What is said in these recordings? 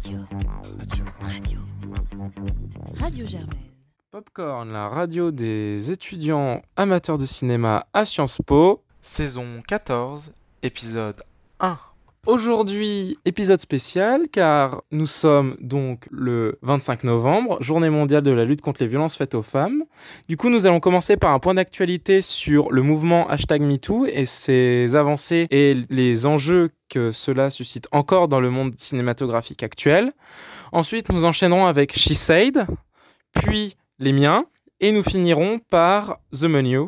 Radio. Radio. Radio Germaine. Popcorn, la radio des étudiants amateurs de cinéma à Sciences Po, saison 14, épisode 1. Aujourd'hui, épisode spécial car nous sommes donc le 25 novembre, journée mondiale de la lutte contre les violences faites aux femmes. Du coup, nous allons commencer par un point d'actualité sur le mouvement hashtag MeToo et ses avancées et les enjeux que cela suscite encore dans le monde cinématographique actuel. Ensuite, nous enchaînerons avec She Said, puis les miens, et nous finirons par The Menu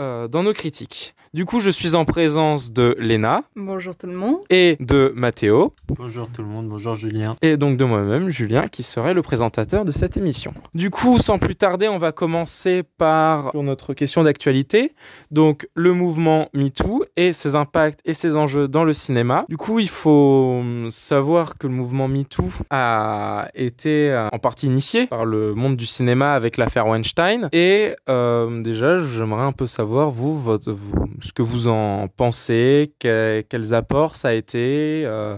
euh, dans nos critiques. Du coup, je suis en présence de Léna Bonjour tout le monde. et de Mathéo, Bonjour tout le monde, bonjour Julien. et donc de moi-même, Julien, qui serait le présentateur de cette émission. Du coup, sans plus tarder, on va commencer par notre question d'actualité, donc le mouvement MeToo et ses impacts et ses enjeux dans le cinéma. Du coup, il faut hum, savoir que le mouvement MeToo a été euh, en partie initié par le monde du cinéma avec l'affaire Weinstein. Et euh, déjà, j'aimerais un peu savoir, vous, votre- ce que vous en pensez, que- quels apports ça a été, euh,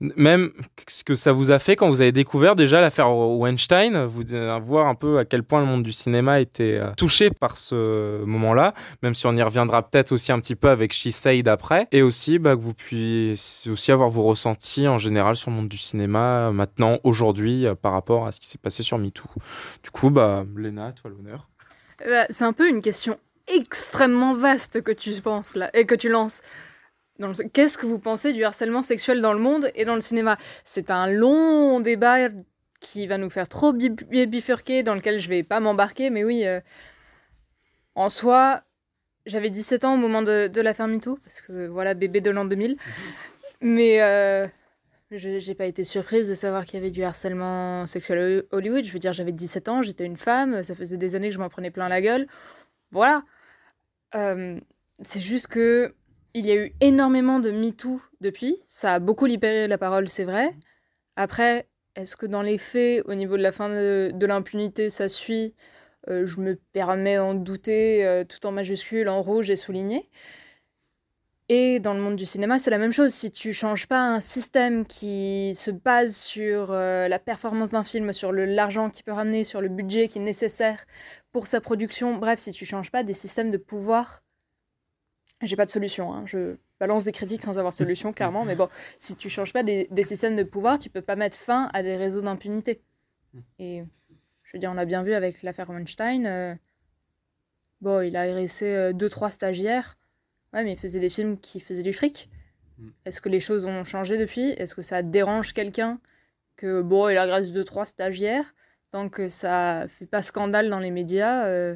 même ce que ça vous a fait quand vous avez découvert déjà l'affaire Weinstein, vous euh, voir un peu à quel point le monde du cinéma était euh, touché par ce moment-là, même si on y reviendra peut-être aussi un petit peu avec She Said après, et aussi bah, que vous puissiez aussi avoir vos ressentis en général sur le monde du cinéma euh, maintenant, aujourd'hui, par rapport à ce qui s'est passé sur MeToo. Du coup, bah, Léna, toi l'honneur. C'est un peu une question extrêmement vaste que tu penses là et que tu lances. Le- Qu'est-ce que vous pensez du harcèlement sexuel dans le monde et dans le cinéma? C'est un long débat qui va nous faire trop bi- bi- bifurquer, dans lequel je vais pas m'embarquer, mais oui, euh, en soi, j'avais 17 ans au moment de, de l'affaire MeToo, parce que voilà, bébé de l'an 2000. Mais euh, je j'ai pas été surprise de savoir qu'il y avait du harcèlement sexuel à Hollywood. Je veux dire, j'avais 17 ans, j'étais une femme, ça faisait des années que je m'en prenais plein la gueule. Voilà. Euh, c'est juste que il y a eu énormément de MeToo depuis. Ça a beaucoup libéré la parole, c'est vrai. Après, est-ce que dans les faits, au niveau de la fin de, l'impunité, ça suit? Euh, Je me permets d'en douter, euh, tout en majuscule, en rouge et souligné. Et dans le monde du cinéma, c'est la même chose. Si tu changes pas un système qui se base sur la performance d'un film, sur l'argent qu'il peut ramener, sur le budget qui est nécessaire pour sa production, bref, si tu changes pas des systèmes de pouvoir, j'ai pas de solution. hein. Je balance des critiques sans avoir de solution, clairement. Mais bon, si tu changes pas des, des systèmes de pouvoir, tu peux pas mettre fin à des réseaux d'impunité. Et je veux dire, on l'a bien vu avec l'affaire Weinstein. euh, bon, il a agressé euh, deux, trois stagiaires. Ouais, mais il faisait des films qui faisaient du fric. Mm. Est-ce que les choses ont changé depuis? Est-ce que ça dérange quelqu'un que, bon, il agresse deux, trois stagiaires? Tant que ça fait pas scandale dans les médias, euh,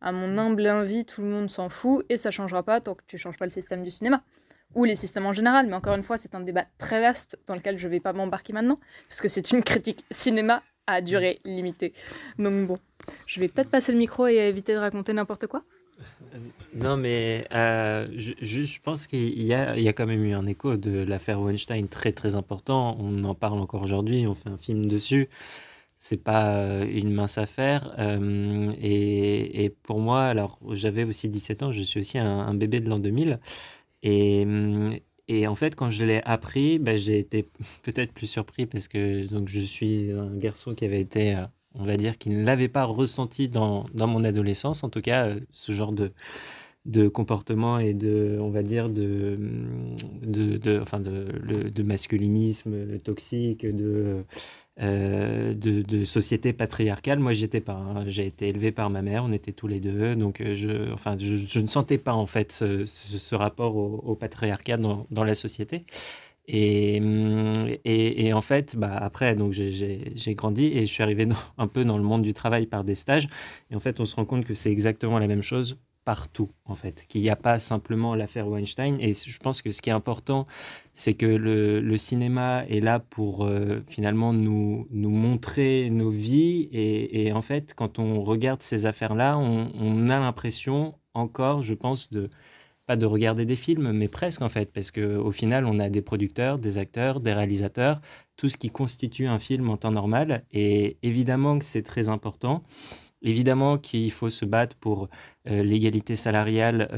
à mon humble avis, tout le monde s'en fout et ça changera pas tant que tu changes pas le système du cinéma. Ou les systèmes en général. Mais encore une fois, c'est un débat très vaste dans lequel je vais pas m'embarquer maintenant, parce que c'est une critique cinéma à durée limitée. Donc bon, je vais peut-être passer le micro et éviter de raconter n'importe quoi. Non, mais euh, je, pense qu'il y a, il y a quand même eu un écho de l'affaire Weinstein très très important. On en parle encore aujourd'hui, on fait un film dessus. C'est pas euh, une mince affaire. euh, et, et pour moi, alors j'avais aussi 17 ans, je suis aussi un, bébé de l'an 2000. Et, hum, et en fait, quand je l'ai appris, bah, j'ai été peut-être plus surpris parce que donc, je suis un garçon qui avait été, euh, on va dire, qui ne l'avait pas ressenti dans, dans mon adolescence, en tout cas, ce genre de, de comportement et de, on va dire, de, de, de, enfin de, le- de masculinisme toxique, de, euh, de, société patriarcale. Moi, j'étais pas. hein. J'ai été élevé par ma mère, on était tous les deux, donc euh, je, enfin, je, ne sentais pas en fait ce, rapport au, patriarcat dans, la société. Et, hum, et, et en fait, bah, après, donc j'ai grandi et je suis arrivé dans- un peu dans le monde du travail par des stages. Et en fait, on se rend compte que c'est exactement la même chose partout, en fait. Qu'il n'y a pas simplement l'affaire Weinstein. Et je pense que ce qui est important, c'est que le, cinéma est là pour euh, finalement nous, nous montrer nos vies. Et, et en fait, quand on regarde ces affaires-là, on, on a l'impression encore, je pense, de pas de regarder des films, mais presque en fait, parce qu'au final, on a des producteurs, des acteurs, des réalisateurs, tout ce qui constitue un film en temps normal. Et évidemment que c'est très important. Évidemment qu'il faut se battre pour l'égalité salariale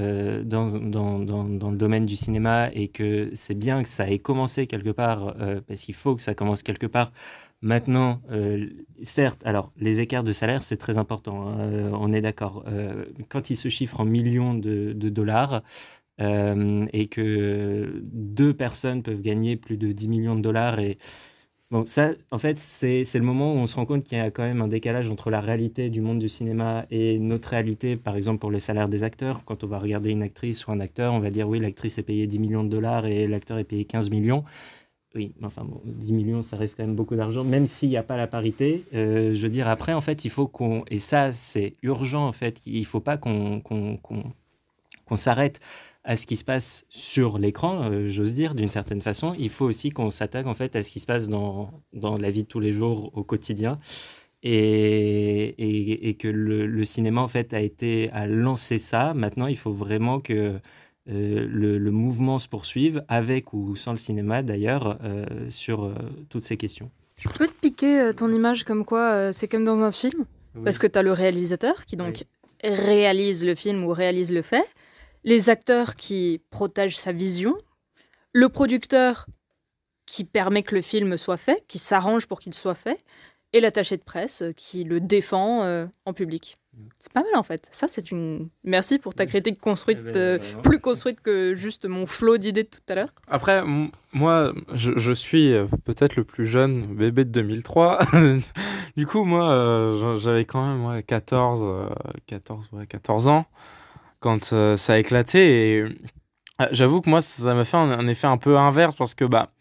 dans, dans, le domaine du cinéma et que c'est bien que ça ait commencé quelque part, parce qu'il faut que ça commence quelque part. Maintenant, certes, alors les écarts de salaire, c'est très important, hein, on est d'accord. quand ils se chiffrent en millions de, de dollars, euh, et que deux personnes peuvent gagner plus de 10 millions de dollars. Et bon, ça, en fait, c'est le moment où on se rend compte qu'il y a quand même un décalage entre la réalité du monde du cinéma et notre réalité, par exemple pour les salaires des acteurs. Quand on va regarder une actrice ou un acteur, on va dire oui, l'actrice est payée 10 millions de dollars et l'acteur est payé 15 millions. Oui, enfin, bon, 10 millions, ça reste quand même beaucoup d'argent, même s'il n'y a pas la parité. Euh, je veux dire, après, en fait, il faut qu'on. Et ça, c'est urgent, en fait. Il ne faut pas qu'on qu'on s'arrête à ce qui se passe sur l'écran, euh, j'ose dire, d'une certaine façon. Il faut aussi qu'on s'attaque en fait à ce qui se passe dans, dans la vie de tous les jours, au quotidien. Et, et, que le, cinéma en fait a été à lancer ça. Maintenant, il faut vraiment que euh, le, mouvement se poursuive avec ou sans le cinéma d'ailleurs euh, sur toutes ces questions. Je peux te piquer ton image comme quoi c'est comme dans un film? Parce que tu as le réalisateur qui donc réalise le film ou réalise le fait les acteurs qui protègent sa vision, le producteur qui permet que le film soit fait, qui s'arrange pour qu'il soit fait, et l'attaché de presse qui le défend euh, en public. C'est pas mal en fait. Ça, c'est une. Merci pour ta critique construite, eh ben, euh, plus construite que juste mon flot d'idées de tout à l'heure. Après, moi, je, suis euh, peut-être le plus jeune bébé de 2003. du coup, moi, j'avais quand même 14, 14, 14 ans quand euh, ça a éclaté. Et euh, j'avoue que moi, ça m'a fait un, effet un peu inverse parce que bah,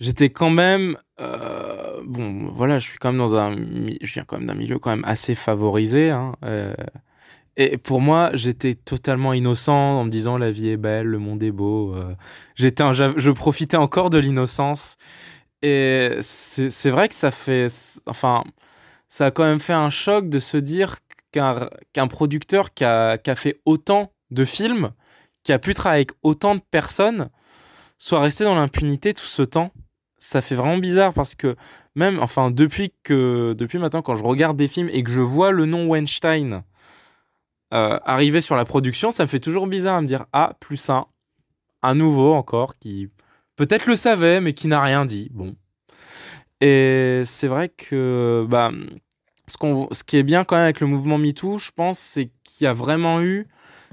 j'étais quand même. Euh, bon, voilà, je suis quand même dans un. Je viens quand même d'un milieu quand même assez favorisé. Hein, et pour moi, j'étais totalement innocent en me disant la vie est belle, le monde est beau. j'étais, je profitais encore de l'innocence. Et c'est vrai que ça fait, enfin, ça a quand même fait un choc de se dire qu'un producteur qui a, fait autant de films, qui a pu travailler avec autant de personnes, soit resté dans l'impunité tout ce temps. Ça fait vraiment bizarre parce que même, enfin, depuis que, depuis maintenant, quand je regarde des films et que je vois le nom Weinstein euh, arriver sur la production, ça me fait toujours bizarre à me dire ah plus un, un nouveau encore qui peut-être le savait mais qui n'a rien dit. Bon. Et c'est vrai que bah, ce, ce qui est bien quand même avec le mouvement MeToo, je pense, c'est qu'il y a vraiment eu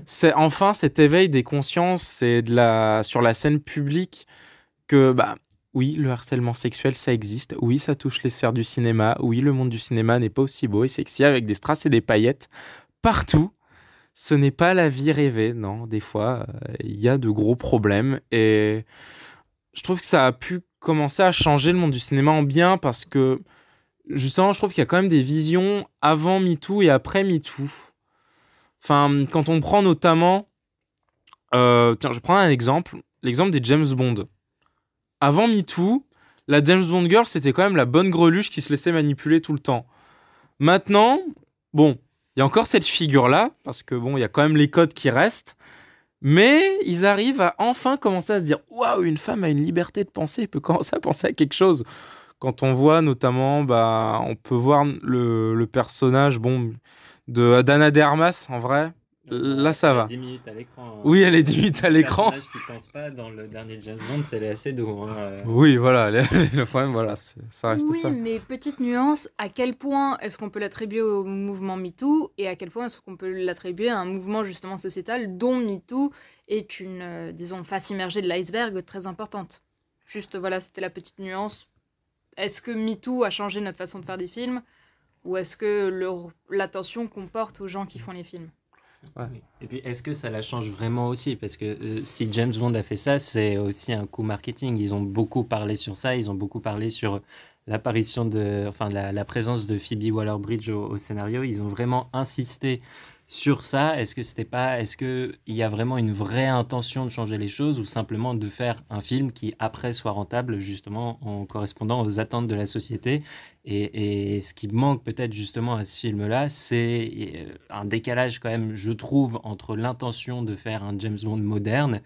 c'est enfin cet éveil des consciences et de la, sur la scène publique que, bah, oui, le harcèlement sexuel, ça existe. Oui, ça touche les sphères du cinéma. Oui, le monde du cinéma n'est pas aussi beau et sexy avec des strass et des paillettes partout. Ce n'est pas la vie rêvée, non. Des fois, euh, il y a de gros problèmes et je trouve que ça a pu commencer à changer le monde du cinéma en bien parce que justement, je trouve qu'il y a quand même des visions avant MeToo et après MeToo. Enfin, quand on prend notamment. Euh, tiens, je prends un exemple. L'exemple des James Bond. Avant MeToo, la James Bond Girl, c'était quand même la bonne greluche qui se laissait manipuler tout le temps. Maintenant, bon, il y a encore cette figure-là, parce que bon, il y a quand même les codes qui restent. Mais ils arrivent à enfin commencer à se dire Waouh, une femme a une liberté de penser, elle peut commencer à penser à quelque chose. Quand on voit notamment, bah, on peut voir le, le personnage bon, de d'Anna Dermas en vrai. Là, ça va. 10 minutes à l'écran. Hein. Oui, elle est 10 minutes à l'écran. Le personnage qui pense pas dans le dernier James Bond, c'est assez doux. Hein, euh. Oui, voilà. Le problème, voilà, ça reste oui, ça. Oui, mais petite nuance, à quel point est-ce qu'on peut l'attribuer au mouvement MeToo et à quel point est-ce qu'on peut l'attribuer à un mouvement justement sociétal dont MeToo est une, euh, disons, face immergée de l'iceberg très importante. Juste, voilà, c'était la petite nuance est-ce que MeToo a changé notre façon de faire des films ou est-ce que l'attention qu'on porte aux gens qui font les films? Et puis, est-ce que ça la change vraiment aussi? Parce que euh, si James Bond a fait ça, c'est aussi un coup marketing. Ils ont beaucoup parlé sur ça, ils ont beaucoup parlé sur l'apparition de, enfin, la, présence de Phoebe Waller-Bridge au, scénario. Ils ont vraiment insisté sur ça Est-ce que c'était pas, est-ce que il y a vraiment une vraie intention de changer les choses ou simplement de faire un film qui après soit rentable justement en correspondant aux attentes de la société? Et, ce qui manque peut-être justement à ce film-là, c'est euh, un décalage quand même, je trouve, entre l'intention de faire un James Bond moderne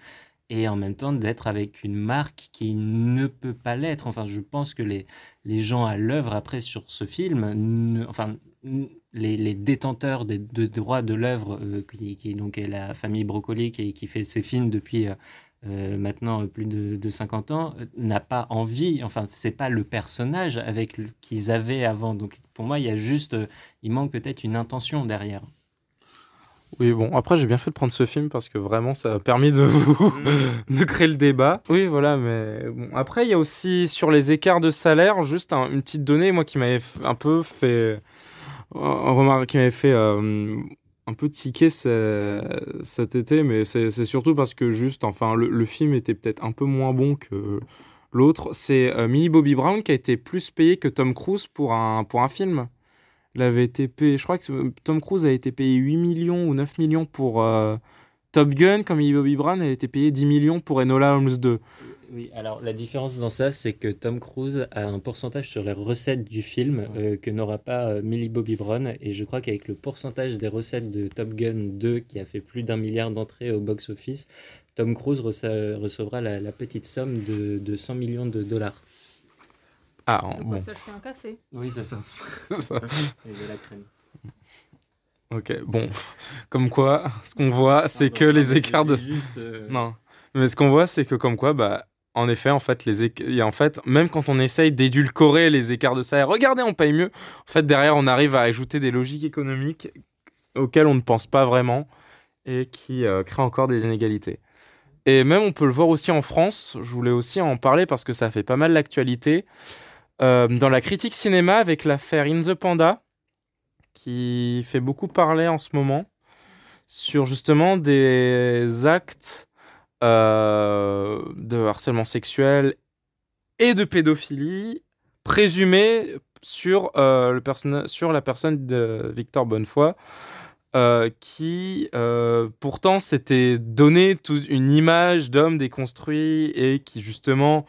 et en même temps d'être avec une marque qui ne peut pas l'être. Enfin, je pense que les, les gens à l'œuvre après sur ce film, enfin, les, détenteurs des, de droits de l'œuvre, euh, qui, donc est la famille Brocoli qui, qui fait ces films depuis euh, euh, maintenant plus de, de 50 ans, n'a pas envie, enfin, c'est pas le personnage avec qu'ils avaient avant. Donc, pour moi, il y a juste, il manque peut-être une intention derrière. Oui, bon, après, j'ai bien fait de prendre ce film parce que vraiment, ça a permis de vous mm. de créer le débat. Oui, voilà, mais bon, après, il y a aussi sur les écarts de salaire, juste une petite donnée, moi, qui m'avait un peu fait. Remarque, qui m'avait fait. Euh, un peu tiquer cet été, mais c'est surtout parce que juste, enfin, le, film était peut-être un peu moins bon que l'autre. C'est euh, Millie Bobby Brown qui a été plus payé que Tom Cruise pour un, pour un film avait été payé, je crois que euh, Tom Cruise a été payé 8 millions ou 9 millions pour euh, Top Gun, comme Bobby Brown a été payé 10 millions pour Enola Holmes 2. Oui, alors la différence dans ça, c'est que Tom Cruise a un pourcentage sur les recettes du film euh, que n'aura pas Millie Bobby Brown. Et je crois qu'avec le pourcentage des recettes de Top Gun 2, qui a fait plus d'un milliard d'entrées au box-office, Tom Cruise recevra la, petite somme de, de 100 millions de dollars. Ah, bon. ça, je fais un café. Oui, c'est ça. ça. Et de la crème. Ok, bon. Comme quoi, ce qu'on voit, c'est que les écarts de. Euh, non. Mais ce qu'on voit, c'est que comme quoi, bah, en effet, en fait, les et en fait, même quand on essaye d'édulcorer les écarts de salaire, regardez, on paye mieux. En fait, derrière, on arrive à ajouter des logiques économiques auxquelles on ne pense pas vraiment et qui euh, créent encore des inégalités. Et même, on peut le voir aussi en France. Je voulais aussi en parler parce que ça fait pas mal l'actualité. Euh, dans la critique cinéma avec l'affaire In the Panda, qui fait beaucoup parler en ce moment, sur justement des actes euh, de harcèlement sexuel et de pédophilie présumés sur, euh, sur la personne de Victor Bonnefoy. qui pourtant s'était donné toute une image d'homme déconstruit et qui justement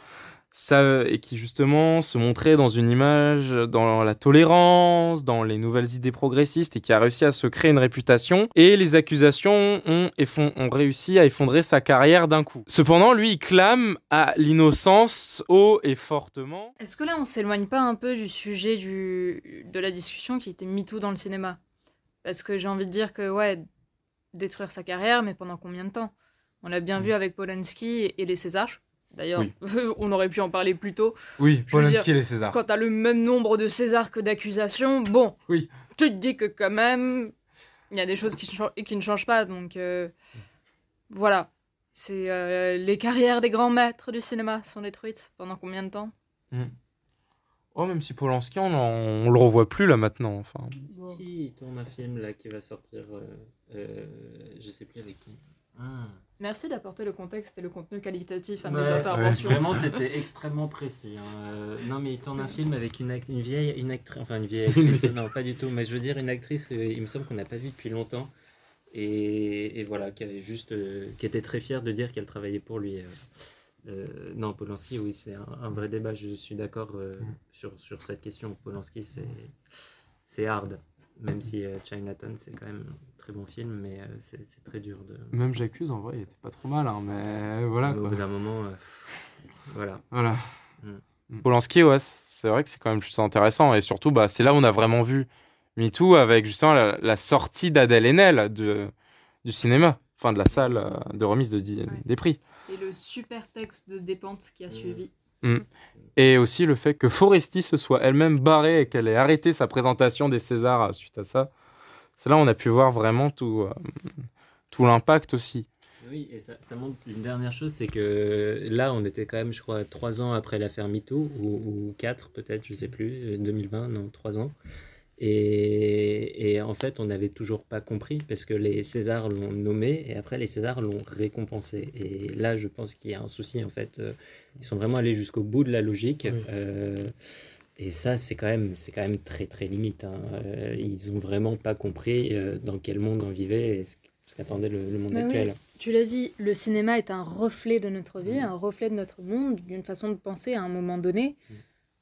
ça, et qui justement se montrait dans une image, dans la tolérance, dans les nouvelles idées progressistes et qui a réussi à se créer une réputation. Et les accusations ont, ont réussi à effondrer sa carrière d'un coup. Cependant, lui, il clame à l'innocence haut et fortement. Est-ce que là, on s'éloigne pas un peu du sujet du, de la discussion qui était MeToo dans le cinéma? Parce que j'ai envie de dire que, ouais, détruire sa carrière, mais pendant combien de temps? On l'a bien mm. vu avec Polanski et les Césars D'ailleurs, on aurait pu en parler plus tôt. Oui, Polanski et les Césars. Quand t'as le même nombre de Césars que d'accusations, bon, oui. tu te dis que quand même, il y a des choses qui, qui ne changent pas. Donc euh, voilà, c'est euh, les carrières des grands maîtres du cinéma sont détruites. Pendant combien de temps? Hmm. Oh, même si Polanski, on, on, le revoit plus là maintenant. Enfin. il tourne un film là qui va sortir, euh, je sais plus avec qui? Ah. Merci d'apporter le contexte et le contenu qualitatif à nos interventions. Vraiment, c'était extrêmement précis. Hein. Euh, non, mais il tourne un film avec une, une vieille une actrice, enfin une vieille actrice, non, pas du tout, mais je veux dire une actrice il me semble qu'on n'a pas vue depuis longtemps. Et, et, voilà, qui avait juste, euh, qui était très fière de dire qu'elle travaillait pour lui. Euh, non, Polanski, oui, c'est un, vrai débat. Je suis d'accord mm. sur, sur cette question. Polanski, c'est hard. Même si Chinatown, c'est quand même très bon film, mais euh, c'est très dur de. Même J'accuse, en vrai, il était pas trop mal, hein, mais voilà. Au bout d'un moment, euh, voilà. Voilà. Mm. Mm. Polanski, ouais, c'est vrai que c'est quand même plus intéressant, et surtout, bah, c'est là où on a vraiment vu MeToo avec justement la, sortie d'Adèle Haenel de, du cinéma, enfin de la salle euh, de remise de, des prix. Et le super texte de Dépente qui a mm. suivi. Et aussi le fait que Foresti se soit elle-même barrée et qu'elle ait arrêté sa présentation des Césars suite à ça. C'est là où on a pu voir vraiment tout, euh, tout l'impact aussi. Oui, et ça, montre une dernière chose, c'est que là, on était quand même, je crois, trois ans après l'affaire MeToo, ou, quatre peut-être, je sais plus, 2020, non, trois ans. Et, et, en fait, on n'avait toujours pas compris parce que les Césars l'ont nommé et après les Césars l'ont récompensé. Et là, je pense qu'il y a un souci en fait. Euh, ils sont vraiment allés jusqu'au bout de la logique. Euh, et ça, c'est quand même, c'est quand même très très limite. Hein. Euh, ils ont vraiment pas compris euh, dans quel monde on vivait et ce qu'attendait le, monde actuel. Tu l'as dit, le cinéma est un reflet de notre vie, mm. un reflet de notre monde, d'une façon de penser à un moment donné. Mm.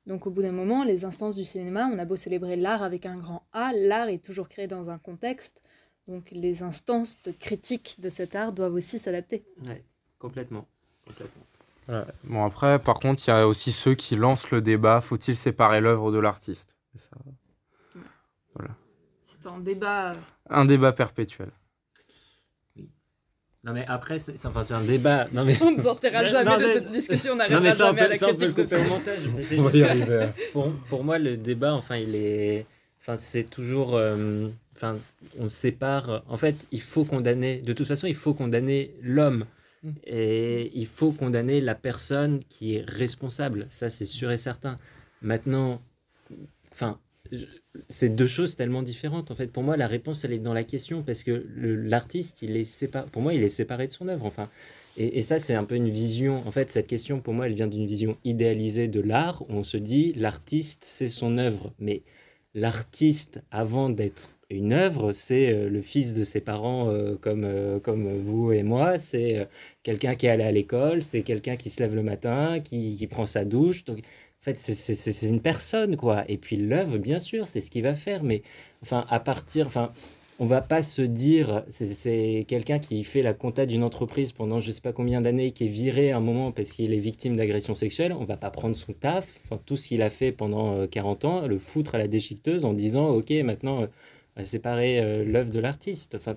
Donc au bout d'un moment, les instances du cinéma, on a beau célébrer l'art avec un grand A, l'art est toujours créé dans un contexte. Donc les instances de critique de cet art doivent aussi s'adapter. Ouais. Complètement. Complètement. Voilà. Bon, après, par contre, il y a aussi ceux qui lancent le débat faut-il séparer l'œuvre de l'artiste? Ça, C'est un débat. Un débat perpétuel. Non mais après, c'est enfin, c'est un débat. Non mais, On ne sortira Non, jamais de mais- cette discussion, on n'arrivera jamais à peut, la ça, on peut le critique de couper au montage. mais c'est On juste arriver. pour, pour moi, le débat, enfin, il est. Enfin, c'est toujours. euh, Enfin, on sépare. En fait, il faut condamner. De toute façon, il faut condamner l'homme. Mm. Et il faut condamner la personne qui est responsable. Ça, c'est sûr et certain. Maintenant, enfin, c'est deux choses tellement différentes. En fait, pour moi, la réponse, elle est dans la question parce que l'artiste, il est séparé. Pour moi, il est séparé de son œuvre. Enfin, et, et ça, c'est un peu une vision. En fait, cette question, pour moi, elle vient d'une vision idéalisée de l'art où on se dit l'artiste, c'est son œuvre. Mais l'artiste, avant d'être une œuvre, c'est euh, le fils de ses parents euh, comme, euh, comme vous et moi. C'est quelqu'un qui est allé à l'école, c'est quelqu'un qui se lève le matin, qui, qui prend sa douche. Donc, en fait, c'est- une personne, quoi. Et puis l'œuvre, bien sûr, c'est ce qu'il va faire. Mais enfin, à partir, enfin, on va pas se dire, c'est- quelqu'un qui fait la compta d'une entreprise pendant je sais pas combien d'années, qui est viré à un moment parce qu'il est victime d'agression sexuelle. On va pas prendre son taf, enfin, tout ce qu'il a fait pendant euh, 40 ans, le foutre à la déchiqueteuse en disant, ok, maintenant, séparer euh, l'œuvre de l'artiste. Enfin,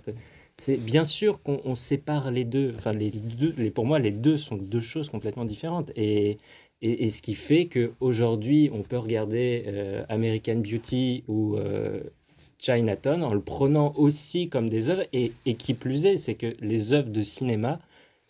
c'est bien sûr qu'on on sépare les deux. Enfin, les deux, les, pour moi, les deux sont deux choses complètement différentes. Et, et, et ce qui fait qu'aujourd'hui, on peut regarder euh, American Beauty ou euh, Chinatown en le prenant aussi comme des œuvres. Et, et qui plus est, c'est que les œuvres de cinéma,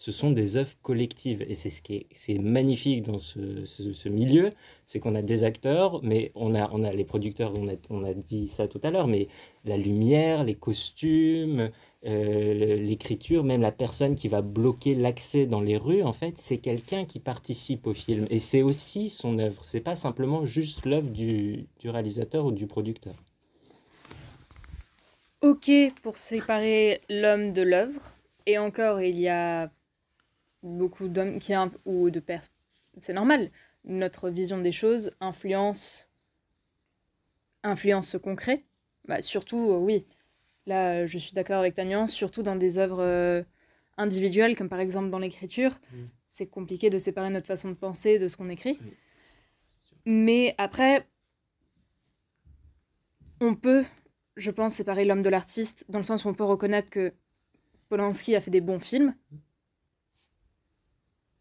ce sont des œuvres collectives. Et c'est ce qui est, magnifique dans ce, ce- ce milieu, c'est qu'on a des acteurs, mais on a, on a les producteurs, on a, on a dit ça tout à l'heure, mais la lumière, les costumes, euh, l'écriture, même la personne qui va bloquer l'accès dans les rues, en fait, c'est quelqu'un qui participe au film. Et c'est aussi son œuvre. C'est pas simplement juste l'œuvre du, du réalisateur ou du producteur. Ok pour séparer l'homme de l'œuvre. Et encore, il y a beaucoup d'hommes qui ou de personnes. C'est normal. Notre vision des choses influence influence ce concret. Bah, surtout, euh, oui. Là, je suis d'accord avec ta nuance, surtout dans des œuvres euh, individuelles, comme par exemple dans l'écriture. Mm. C'est compliqué de séparer notre façon de penser de ce qu'on écrit. Oui. Mais après, on peut je pense, séparer l'homme de l'artiste, dans le sens où on peut reconnaître que Polanski a fait des bons films,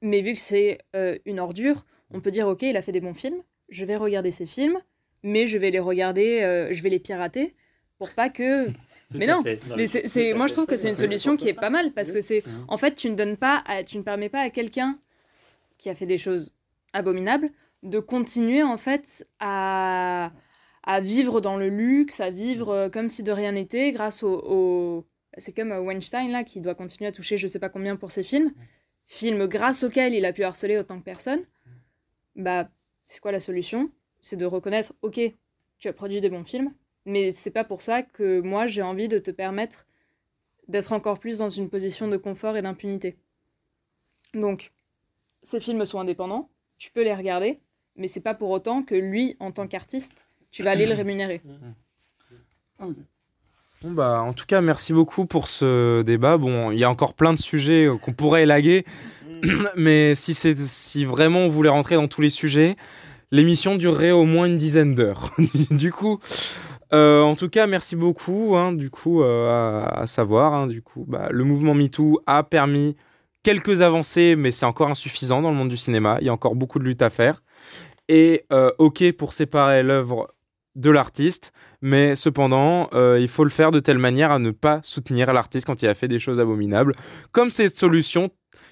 mais vu que c'est euh, une ordure, on peut dire, ok, il a fait des bons films, je vais regarder ses films, mais je vais les regarder, euh, je vais les pirater, pour pas que... Mais non, Mais c'est, moi, je trouve que c'est une solution qui est pas mal, parce que c'est... En fait, tu ne donnes pas, à- tu ne permets pas à quelqu'un qui a fait des choses abominables de continuer, en fait, à à vivre dans le luxe, à vivre euh, comme si de rien n'était, grâce au... au- C'est comme Weinstein, là, qui doit continuer à toucher je sais pas combien pour ses films. Films grâce auxquels il a pu harceler autant que personne. Bah, c'est quoi la solution? C'est de reconnaître, ok, tu as produit des bons films, mais c'est pas pour ça que moi, j'ai envie de te permettre d'être encore plus dans une position de confort et d'impunité. Donc, ces films sont indépendants, tu peux les regarder, mais c'est pas pour autant que lui, en tant qu'artiste, tu vas aller le rémunérer. Bon bah, en tout cas, merci beaucoup pour ce débat. Bon, il y a encore plein de sujets euh, qu'on pourrait élaguer, mais si, c'est, si vraiment on voulait rentrer dans tous les sujets, l'émission durerait au moins une dizaine d'heures. du coup, euh, en tout cas, merci beaucoup. hein, du coup, euh, à, à savoir, hein, du coup, bah, le mouvement MeToo a permis quelques avancées, mais c'est encore insuffisant dans le monde du cinéma. Il y a encore beaucoup de lutte à faire. Et euh, ok pour séparer l'œuvre de l'artiste, mais cependant, euh, il faut le faire de telle manière à ne pas soutenir l'artiste quand il a fait des choses abominables, comme cette solution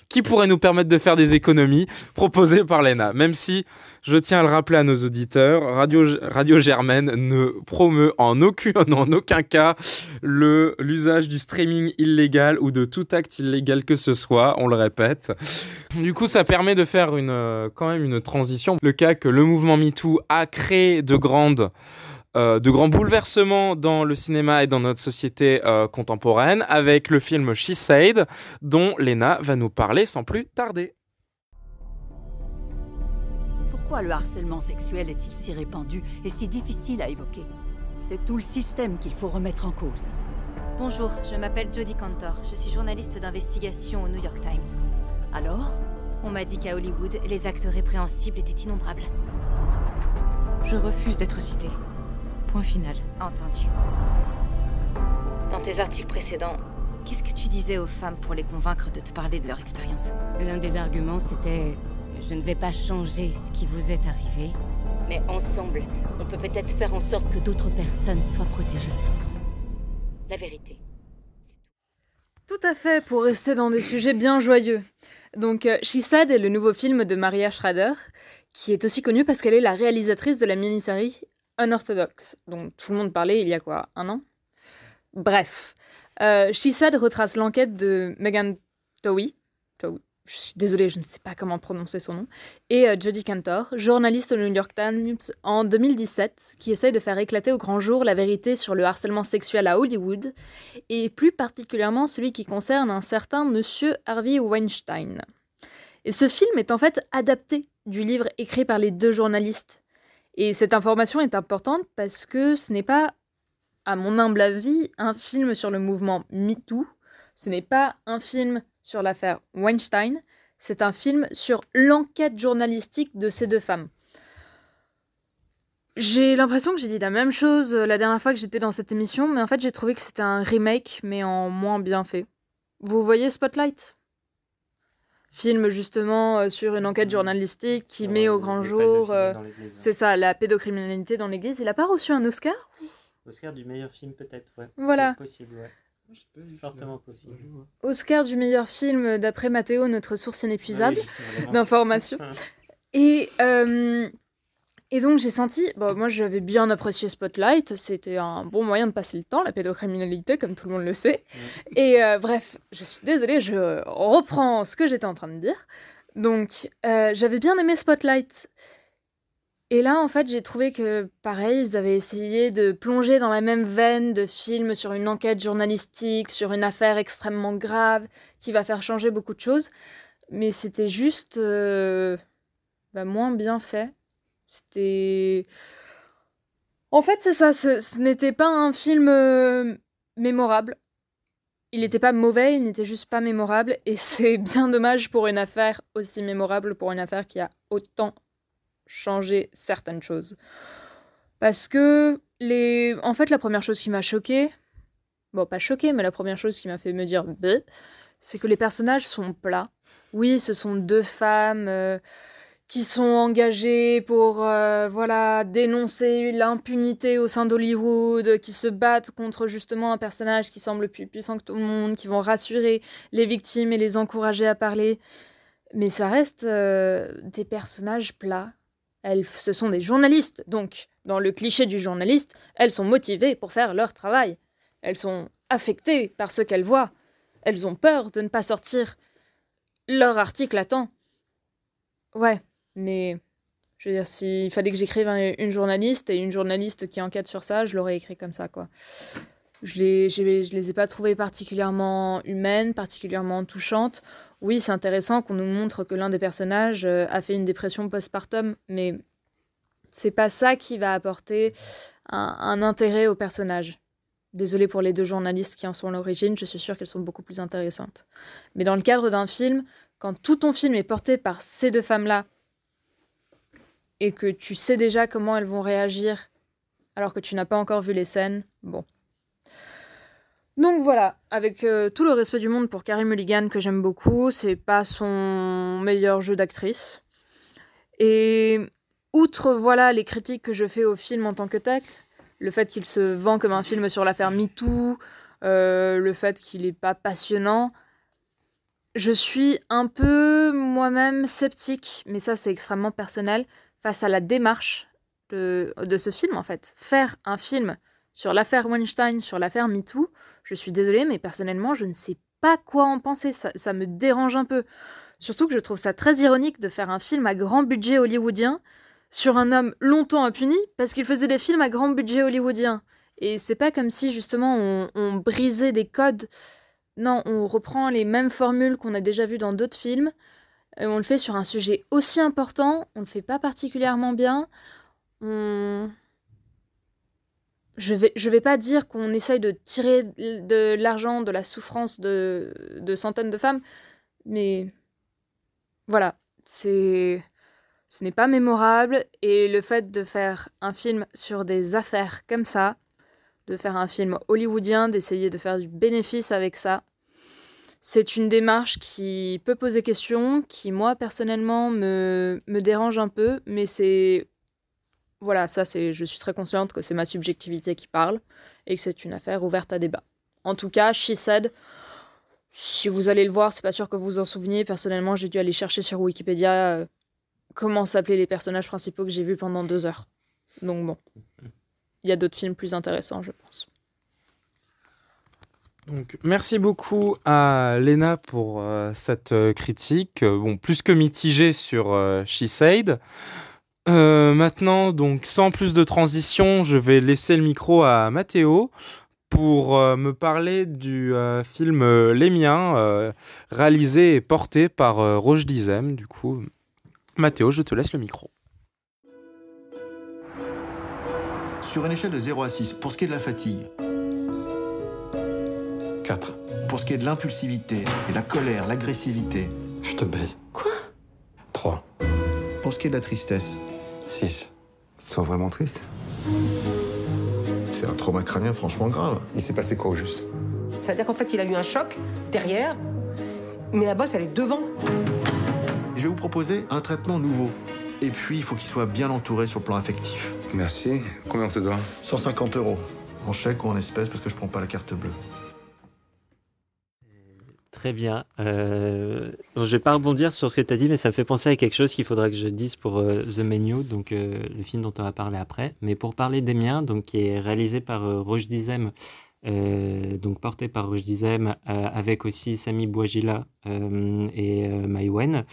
qui pourrait nous permettre de faire des économies proposées par l'ENA. Même si, je tiens à le rappeler à nos auditeurs, Radio, Radio Germaine ne promeut en aucun, en aucun cas le- l'usage du streaming illégal ou de tout acte illégal que ce soit, on le répète. Du coup, ça permet de faire une, euh, quand même une transition. Le cas que le mouvement MeToo a créé de grandes euh, de grands bouleversements dans le cinéma et dans notre société euh, contemporaine avec le film She Said, dont Lena va nous parler sans plus tarder. Pourquoi le harcèlement sexuel est-il si répandu et si difficile à évoquer? C'est tout le système qu'il faut remettre en cause. Bonjour, je m'appelle Jodie Cantor. Je suis journaliste d'investigation au New York Times. Alors? On m'a dit qu'à Hollywood, les actes répréhensibles étaient innombrables. Je refuse d'être cité. Point final. Entendu. Dans tes articles précédents, qu'est-ce que tu disais aux femmes pour les convaincre de te parler de leur expérience? L'un des arguments, c'était Je ne vais pas changer ce qui vous est arrivé, mais ensemble, on peut peut-être faire en sorte que d'autres personnes soient protégées. La vérité. Tout à fait, pour rester dans des sujets bien joyeux. Donc, euh, She Said est le nouveau film de Maria Schrader, qui est aussi connue parce qu'elle est la réalisatrice de la mini-série Unorthodox, dont tout le monde parlait il y a quoi, un an? Bref, euh, She Said retrace l'enquête de Megan Towie, je suis désolée, je ne sais pas comment prononcer son nom, et euh, Jodie Cantor, journaliste au New York Times en 2017, qui essaye de faire éclater au grand jour la vérité sur le harcèlement sexuel à Hollywood, et plus particulièrement celui qui concerne un certain monsieur Harvey Weinstein. Et ce film est en fait adapté du livre écrit par les deux journalistes. Et cette information est importante parce que ce n'est pas, à mon humble avis, un film sur le mouvement MeToo, ce n'est pas un film sur l'affaire Weinstein, c'est un film sur l'enquête journalistique de ces deux femmes. J'ai l'impression que j'ai dit la même chose euh, la dernière fois que j'étais dans cette émission, mais en fait j'ai trouvé que c'était un remake, mais en moins bien fait. Vous voyez Spotlight? Film justement euh, sur une enquête journalistique qui met au grand jour, euh, c'est ça, la pédocriminalité dans l'église. Il a pas reçu un Oscar Oscar du meilleur film peut-être, ouais. Voilà. C'est possible, ouais. Fortement possible. Oscar du meilleur film d'après Mathéo, notre source inépuisable Oui, d'informations. Et, euh, et donc j'ai senti, bon, moi j'avais bien apprécié Spotlight, c'était un bon moyen de passer le temps, la pédocriminalité, comme tout le monde le sait. Et euh, bref, je suis désolée, je reprends ce que j'étais en train de dire. Donc euh, j'avais bien aimé Spotlight. Et là, en fait, j'ai trouvé que, pareil, ils avaient essayé de plonger dans la même veine de films sur une enquête journalistique, sur une affaire extrêmement grave, qui va faire changer beaucoup de choses. Mais c'était juste euh, bah, moins bien fait. C'était... En fait, c'est ça, ce, n'était pas un film euh, mémorable. Il n'était pas mauvais, il n'était juste pas mémorable. Et c'est bien dommage pour une affaire aussi mémorable, pour une affaire qui a autant changer certaines choses. Parce que les... En fait, la première chose qui m'a choquée, bon, pas choquée, mais la première chose qui m'a fait me dire c'est que les personnages sont plats. Oui, ce sont deux femmes euh, qui sont engagées pour euh, voilà dénoncer l'impunité au sein d'Hollywood, qui se battent contre justement un personnage qui semble plus puissant que tout le monde, qui vont rassurer les victimes et les encourager à parler. Mais ça reste euh, des personnages plats elles, ce sont des journalistes, donc dans le cliché du journaliste, elles sont motivées pour faire leur travail. Elles sont affectées par ce qu'elles voient. Elles ont peur de ne pas sortir leur article à temps. Ouais, mais je veux dire, s'il fallait que j'écrive un- une journaliste et une journaliste qui enquête sur ça, je l'aurais écrit comme ça, quoi. Je les, je, je les ai pas trouvées particulièrement humaines, particulièrement touchantes. Oui, c'est intéressant qu'on nous montre que l'un des personnages euh, a fait une dépression postpartum, mais c'est pas ça qui va apporter un, un intérêt au personnage. Désolée pour les deux journalistes qui en sont l'origine, je suis sûre qu'elles sont beaucoup plus intéressantes. Mais dans le cadre d'un film, quand tout ton film est porté par ces deux femmes-là, et que tu sais déjà comment elles vont réagir alors que tu n'as pas encore vu les scènes, bon. Donc voilà, avec euh, tout le respect du monde pour Carey Mulligan que j'aime beaucoup, c'est pas son meilleur jeu d'actrice. Et outre voilà les critiques que je fais au film en tant que tel, le fait qu'il se vend comme un film sur l'affaire MeToo, euh, le fait qu'il est pas passionnant, je suis un peu moi-même sceptique, mais ça c'est extrêmement personnel, face à la démarche de, ce film en fait. Faire un film sur l'affaire Weinstein, sur l'affaire MeToo, je suis désolée, mais personnellement, je ne sais pas quoi en penser. Ça, me dérange un peu. Surtout que je trouve ça très ironique de faire un film à grand budget hollywoodien sur un homme longtemps impuni parce qu'il faisait des films à grand budget hollywoodien. Et c'est pas comme si justement on brisait des codes. Non, on reprend les mêmes formules qu'on a déjà vues dans d'autres films. Et on le fait sur un sujet aussi important. On le fait pas particulièrement bien. Je vais, vais pas dire qu'on essaye de tirer de l'argent, de la souffrance de, de centaines de femmes, mais voilà, c'est ce n'est pas mémorable et le fait de faire un film sur des affaires comme ça, de faire un film hollywoodien, d'essayer de faire du bénéfice avec ça, c'est une démarche qui peut poser question, qui moi personnellement me, me dérange un peu, mais c'est voilà, ça c'est je suis très consciente que c'est ma subjectivité qui parle et que c'est une affaire ouverte à débat. En tout cas, She Said, si vous allez le voir, c'est pas sûr que vous vous en souveniez. Personnellement, j'ai dû aller chercher sur Wikipédia euh, comment s'appelaient les personnages principaux que j'ai vus pendant deux heures. Donc bon, il y a d'autres films plus intéressants, je pense. Donc, merci beaucoup à Lena pour euh, cette euh, critique, euh, bon, plus que mitigée sur She Said. Maintenant, donc, sans plus de transition, je vais laisser le micro à Mathéo pour me parler du film Les Miens, réalisé et porté par Roche Dizem. Du coup, Mathéo, je te laisse le micro. Sur une échelle de 0 à 6, pour ce qui est de la fatigue, 4. pour ce qui est de l'impulsivité et la colère, l'agressivité, Je te baise. Quoi? 3. pour ce qui est de la tristesse, 6. Tu te sens vraiment triste? C'est un trauma crânien franchement grave. Il s'est passé quoi au juste? C'est-à-dire qu'en fait, il a eu un choc derrière, mais la bosse, elle est devant. je vais vous proposer un traitement nouveau. Et puis, il faut qu'il soit bien entouré sur le plan affectif. Merci. Combien on te doit? 150 euros, en chèque ou en espèces, parce que je prends pas la carte bleue. Très bien. Euh, je vais pas rebondir sur ce que tu as dit, mais ça me fait penser à quelque chose qu'il faudra que je dise pour euh, The Menu, donc euh, le film dont on va parler après. Mais pour parler des miens, donc qui est réalisé par Roche Dizem, donc porté par Roche Dizem, avec aussi Sami Bouajila euh, et Maïwen.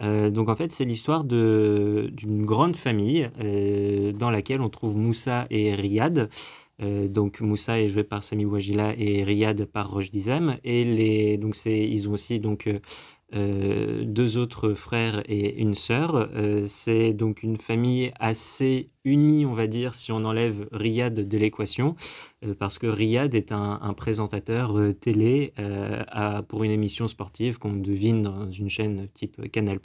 Donc en fait, c'est l'histoire d'une grande famille dans laquelle on trouve Moussa et Riyad. Euh, donc Moussa est joué par Sami Ouajila et Riyad par Roche Dizem. Et les, donc ils ont aussi donc euh, deux autres frères et une sœur. Euh, c'est donc une famille assez unie, on va dire, si on enlève Riyad de l'équation, euh, parce que Riyad est un, présentateur télé pour une émission sportive qu'on devine dans une chaîne type Canal+,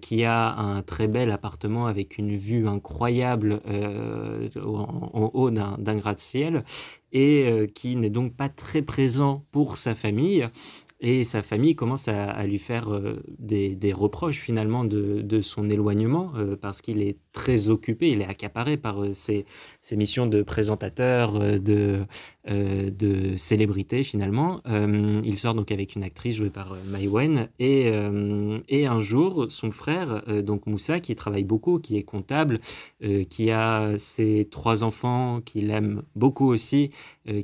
qui a un très bel appartement avec une vue incroyable en, en haut d'un gratte-ciel et qui n'est donc pas très présent pour sa famille. Et sa famille commence à, lui faire euh, des, reproches finalement de, de son éloignement euh, parce qu'il est très occupé, il est accaparé par euh, ses, missions de présentateur, euh, de, euh, de célébrité finalement. Il sort donc avec une actrice jouée par Mai Wen et, et un jour son frère, donc Moussa, qui travaille beaucoup, qui est comptable, qui a ses trois enfants, qu'il aime beaucoup aussi,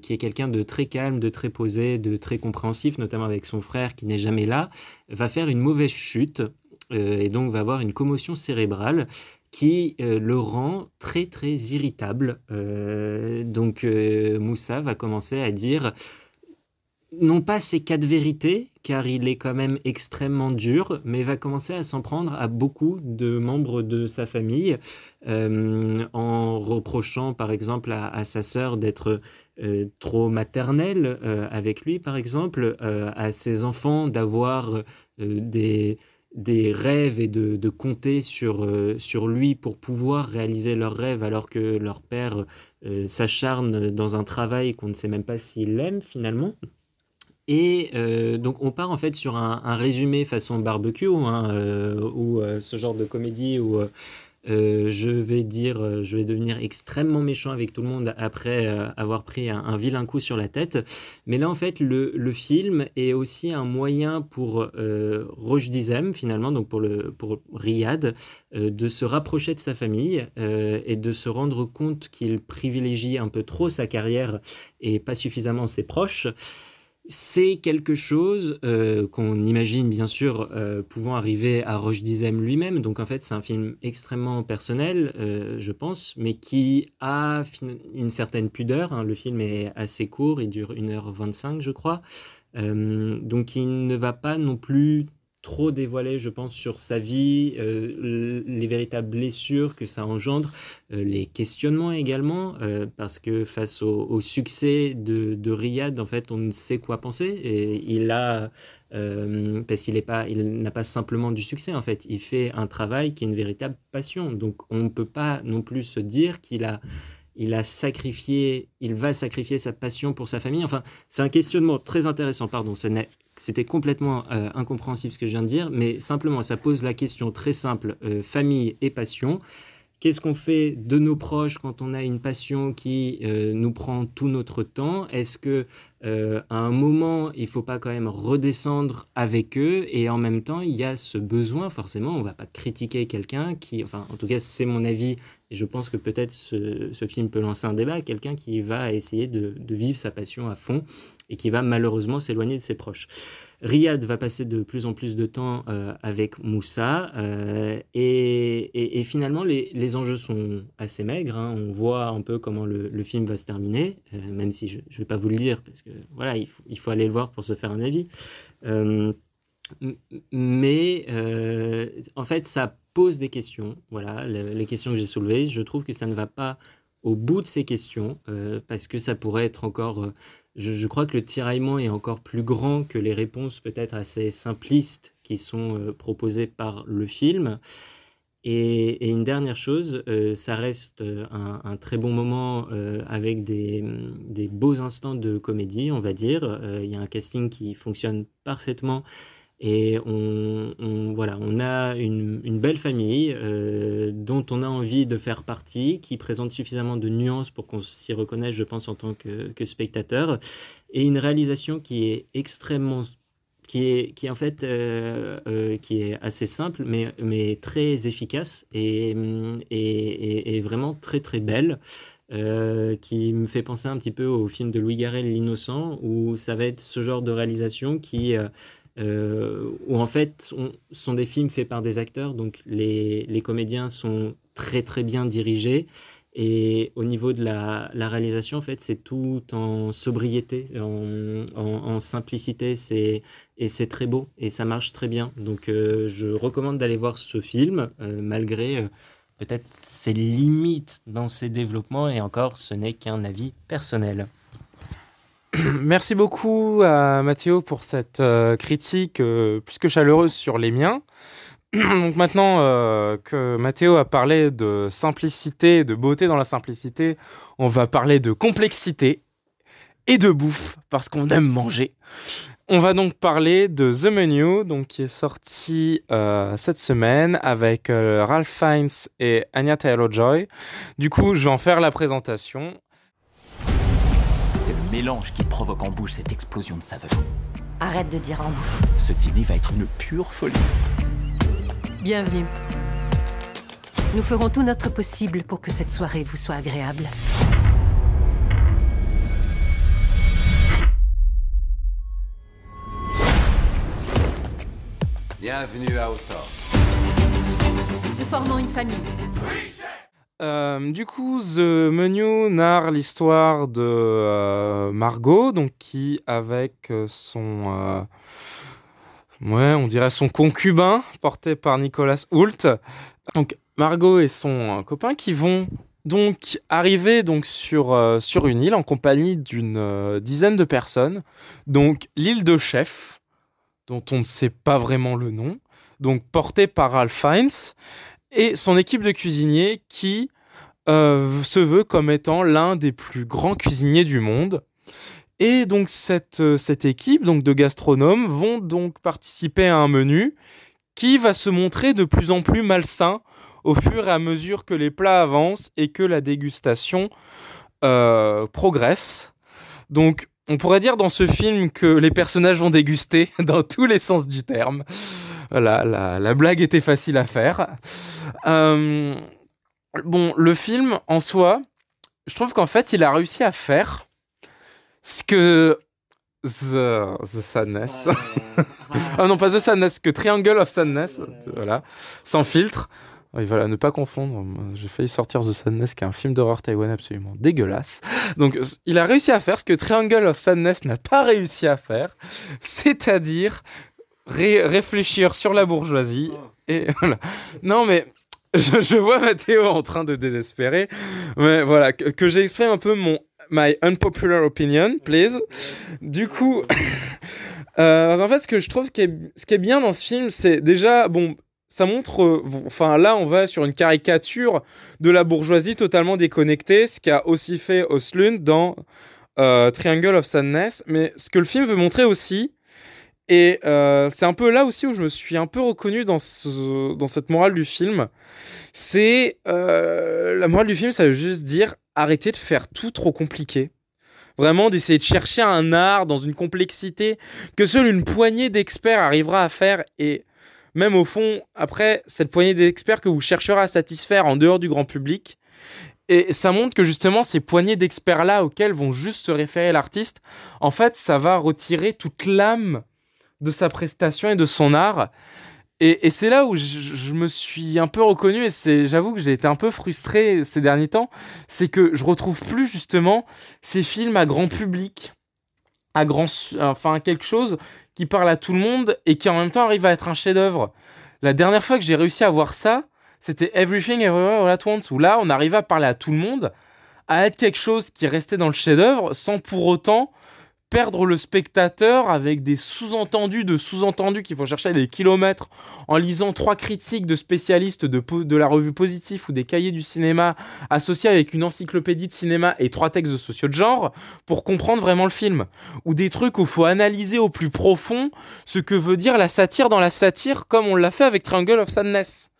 qui est quelqu'un de très calme, de très posé, de très compréhensif, notamment avec son frère qui n'est jamais là, va faire une mauvaise chute et donc va avoir une commotion cérébrale qui euh, le rend très très irritable. Euh, donc euh, Moussa va commencer à dire non pas ces quatre vérités, car il est quand même extrêmement dur, mais va commencer à s'en prendre à beaucoup de membres de sa famille, en reprochant par exemple à, sa sœur d'être trop maternelle avec lui, par exemple, à ses enfants d'avoir des, des rêves et de, de compter sur, euh, sur lui pour pouvoir réaliser leurs rêves alors que leur père euh, s'acharne dans un travail qu'on ne sait même pas s'il aime finalement. Et euh, donc on part en fait sur un, résumé façon barbecue hein, ou ce genre de comédie où euh, je vais dire, euh, je vais devenir extrêmement méchant avec tout le monde après euh, avoir pris un, vilain coup sur la tête. Mais là en fait le, film est aussi un moyen pour euh, Roche Dizem finalement, donc pour, Riyad, de se rapprocher de sa famille et de se rendre compte qu'il privilégie un peu trop sa carrière et pas suffisamment ses proches. C'est quelque chose euh, qu'on imagine bien sûr euh, pouvant arriver à Roche Dizem lui-même. Donc en fait c'est un film extrêmement personnel, euh, je pense, mais qui a une certaine pudeur. hein. Le film est assez court, il dure 1h25 je crois. Donc il ne va pas non plus trop dévoiler, je pense, sur sa vie, euh, les véritables blessures que ça engendre, euh, les questionnements également, euh, parce que face au, succès de, de, Riyad, en fait, on ne sait quoi penser. Et il a, parce qu'il pas, il n'a pas simplement du succès, en fait, il fait un travail qui est une véritable passion. Donc, on ne peut pas non plus se dire qu'il a il a sacrifié, il va sacrifier sa passion pour sa famille. Enfin, c'est un questionnement très intéressant, pardon. C'était complètement euh, incompréhensible ce que je viens de dire, mais simplement, ça pose la question très simple, euh, famille et passion. Qu'est-ce qu'on fait de nos proches quand on a une passion qui euh, nous prend tout notre temps? Est-ce que euh, à un moment, il faut pas quand même redescendre avec eux et en même temps, il y a ce besoin forcément. On va pas critiquer quelqu'un qui, enfin, en tout cas, c'est mon avis et je pense que peut-être ce, film peut lancer un débat. Quelqu'un qui va essayer de vivre sa passion à fond et qui va malheureusement s'éloigner de ses proches. Riyad va passer de plus en plus de temps euh, avec Moussa euh, et, finalement les, les, enjeux sont assez maigres. Hein. On voit un peu comment le, le film va se terminer, euh, même si je ne vais pas vous le dire parce que voilà, il faut, il faut, aller le voir pour se faire un avis. mais en fait, ça pose des questions. Voilà, les questions que j'ai soulevées. Je trouve que ça ne va pas au bout de ces questions parce que ça pourrait être encore je, crois que le tiraillement est encore plus grand que les réponses peut-être assez simplistes qui sont euh, proposées par le film. Et, une dernière chose, euh, ça reste euh, un, très bon moment avec des, des, beaux instants de comédie, on va dire. Il y a un casting qui fonctionne parfaitement et on, voilà, on a une, belle famille euh, dont on a envie de faire partie, qui présente suffisamment de nuances pour qu'on s'y reconnaisse, je pense, en tant que, spectateur, et une réalisation qui est extrêmement qui est, qui en fait euh, euh, qui est assez simple mais, mais très efficace et, et, et vraiment très très belle qui me fait penser un petit peu au film de Louis Garrel L'innocent où ça va être ce genre de réalisation qui où en fait ce sont des films faits par des acteurs, donc les, les, comédiens sont très très bien dirigés. Et au niveau de la, la réalisation, en fait, c'est tout en sobriété, en, en, simplicité, et c'est très beau et ça marche très bien. Donc, euh, je recommande d'aller voir ce film, euh, malgré peut-être ses limites dans ses développements. Et encore, ce n'est qu'un avis personnel. Merci beaucoup à Mathéo pour cette euh, critique euh, plus que chaleureuse sur les miens. Donc maintenant euh, que Mathéo a parlé de simplicité, de beauté dans la simplicité, on va parler de complexité et de bouffe parce qu'on aime manger. On va donc parler de The Menu, donc qui est sorti cette semaine avec Ralph Fiennes et Anya Taylor-Joy. Du coup, je vais en faire la présentation c'est le mélange qui provoque en bouche cette explosion de saveur. Arrête de dire en bouche. Ce dîner va être une pure folie. Bienvenue. Nous ferons tout notre possible pour que cette soirée vous soit agréable. Bienvenue à Autor. Nous formons une famille. Euh, du coup, The Menu narre l'histoire de euh, Margot, donc qui avec euh, son, on dirait son concubin, porté par Nicolas Hoult. Margot et son copain qui vont donc arriver donc sur sur une île en compagnie d'une dizaine de personnes. Donc l'île de Chef, dont on ne sait pas vraiment le nom, donc portée par Ralph Fiennes et son équipe de cuisiniers qui euh, se veut comme étant l'un des plus grands cuisiniers du monde. Et donc cette, euh, cette équipe donc de gastronomes vont donc participer à un menu qui va se montrer de plus en plus malsain au fur et à mesure que les plats avancent et que la dégustation euh, progresse. Donc on pourrait dire dans ce film que les personnages vont déguster dans tous les sens du terme. La, la, la blague était facile à faire. Euh, bon, le film en soi, je trouve qu'en fait, il a réussi à faire ce que The, the Sadness. ah non, pas The Sadness, que Triangle of Sadness, voilà, sans filtre. Oui, voilà, ne pas confondre. J'ai failli sortir The Sadness, qui est un film d'horreur taïwanais absolument dégueulasse. Donc, il a réussi à faire ce que Triangle of Sadness n'a pas réussi à faire, c'est-à-dire réfléchir sur la bourgeoisie. Et voilà. Non, mais je, vois Mathéo en train de désespérer. Mais voilà, que, j'exprime un peu mon my unpopular opinion, please. Du coup, euh, en fait, ce que je trouve qui est, ce qui est bien dans ce film, c'est déjà, bon, ça montre, euh, enfin là, on va sur une caricature de la bourgeoisie totalement déconnectée, ce qu'a aussi fait Oslund dans euh, Triangle of Sadness. Mais ce que le film veut montrer aussi, et c'est un peu là aussi où je me suis un peu reconnu dans, dans cette morale du film, c'est la morale du film, ça veut juste dire arrêter de faire tout trop compliqué. Vraiment d'essayer de chercher un art dans une complexité que seule une poignée d'experts arrivera à faire et même au fond, après, cette poignée d'experts que vous chercherez à satisfaire en dehors du grand public. Et ça montre que justement, ces poignées d'experts-là auxquels vont juste se référer l'artiste, en fait, ça va retirer toute l'âme de sa prestation et de son art. Et, c'est là où je, me suis un peu reconnu et c'est, j'avoue que j'ai été un peu frustré ces derniers temps, c'est que je retrouve plus justement ces films à grand public, à grand, enfin quelque chose qui parle à tout le monde et qui en même temps arrive à être un chef-d'œuvre. La dernière fois que j'ai réussi à voir ça, c'était Everything Everywhere All At Once, où là on arrivait à parler à tout le monde, à être quelque chose qui restait dans le chef-d'œuvre sans pour autant perdre le spectateur avec des sous-entendus de sous-entendus qu'il faut chercher des kilomètres en lisant trois critiques de spécialistes de, la revue Positif ou des cahiers du cinéma associés avec une encyclopédie de cinéma et trois textes de sociaux de genre pour comprendre vraiment le film. Ou des trucs où il faut analyser au plus profond ce que veut dire la satire dans la satire comme on l'a fait avec Triangle of Sadness.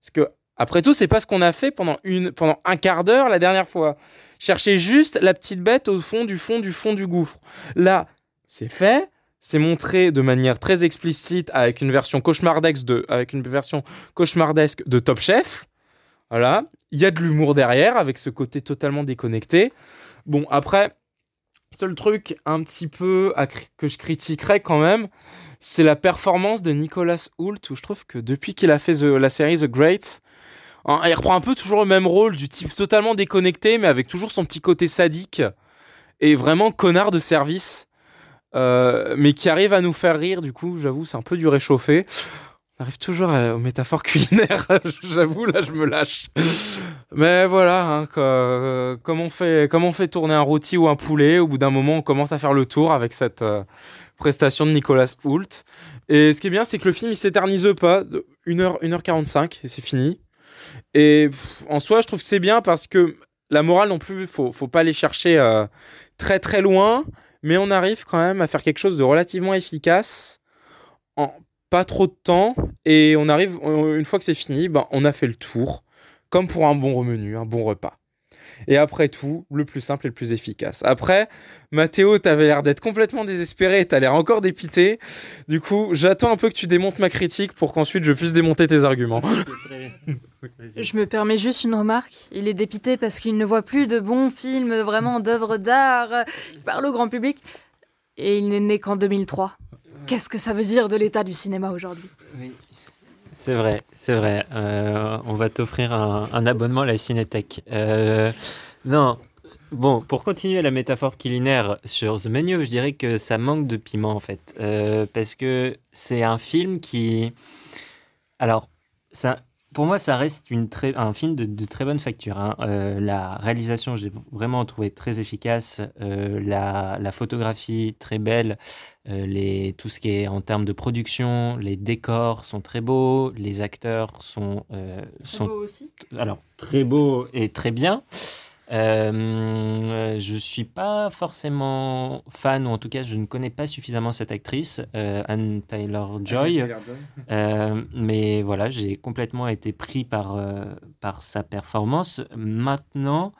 Parce que, après tout, c'est pas ce qu'on a fait pendant, une, pendant un quart d'heure la dernière fois. Cherchez juste la petite bête au fond du fond du fond du gouffre. Là, c'est fait. C'est montré de manière très explicite avec une version cauchemardesque de, avec une version cauchemardesque de Top Chef. Voilà. Il y a de l'humour derrière avec ce côté totalement déconnecté. Bon, après, seul truc un petit peu que je critiquerais quand même, c'est la performance de Nicolas Hoult, où je trouve que depuis qu'il a fait la série The Great, Hein, il reprend un peu toujours le même rôle du type totalement déconnecté, mais avec toujours son petit côté sadique et vraiment connard de service, euh, mais qui arrive à nous faire rire. Du coup, j'avoue, c'est un peu du réchauffé. Arrive toujours aux métaphores culinaires. j'avoue, là, je me lâche. Mais voilà, hein, comme, on fait, tourner un rôti ou un poulet, au bout d'un moment, on commence à faire le tour avec cette euh, prestation de Nicolas Hoult. Et ce qui est bien, c'est que le film, il s'éternise pas. 1h, 1h45 et c'est fini. Et en soi, je trouve que c'est bien parce que la morale non plus, faut, faut pas aller chercher euh, très très loin, mais on arrive quand même à faire quelque chose de relativement efficace pas trop de temps et on arrive une fois que c'est fini, ben, on a fait le tour comme pour un bon menu, un bon repas. Et après tout, le plus simple et le plus efficace. Après, Mathéo, t'avais l'air d'être complètement désespéré, t'as l'air encore dépité. Du coup, j'attends un peu que tu démontes ma critique pour qu'ensuite je puisse démonter tes arguments. Je me permets juste une remarque. Il est dépité parce qu'il ne voit plus de bons films vraiment d'œuvres d'art par le grand public. Et il n'est né qu'en 2003. Qu'est-ce que ça veut dire de l'état du cinéma aujourd'hui? C'est vrai, c'est vrai. Euh, on va t'offrir un, abonnement à la Cinétech. Euh, non, bon, pour continuer la métaphore culinaire sur The Menu, je dirais que ça manque de piment en fait. Euh, parce que c'est un film qui. Alors, ça, pour moi, ça reste une très, un film de, très bonne facture. Hein. Euh, la réalisation, j'ai vraiment trouvé très efficace. Euh, la, photographie, très belle. Euh, les, tout ce qui est en termes de production, les décors sont très beaux. Les acteurs sont, sont beaux aussi. Alors, très beaux et très bien. Euh, je suis pas forcément fan, ou en tout cas, je ne connais pas suffisamment cette actrice, euh, Anne Taylor-Joy. Euh, mais voilà, j'ai complètement été pris par, par sa performance. Maintenant,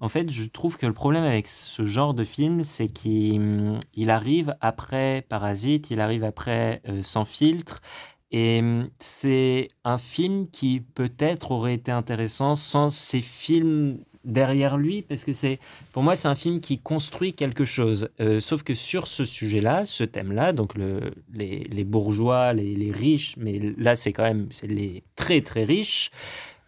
en fait, je trouve que le problème avec ce genre de film, c'est qu'il il arrive après Parasite, il arrive après Sans filtre. Et c'est un film qui peut-être aurait été intéressant sans ces films derrière lui parce que c'est pour moi c'est un film qui construit quelque chose. Euh, sauf que sur ce sujet-là ce thème-là donc le, les, les, bourgeois les, les, riches mais là c'est quand même c'est les très très riches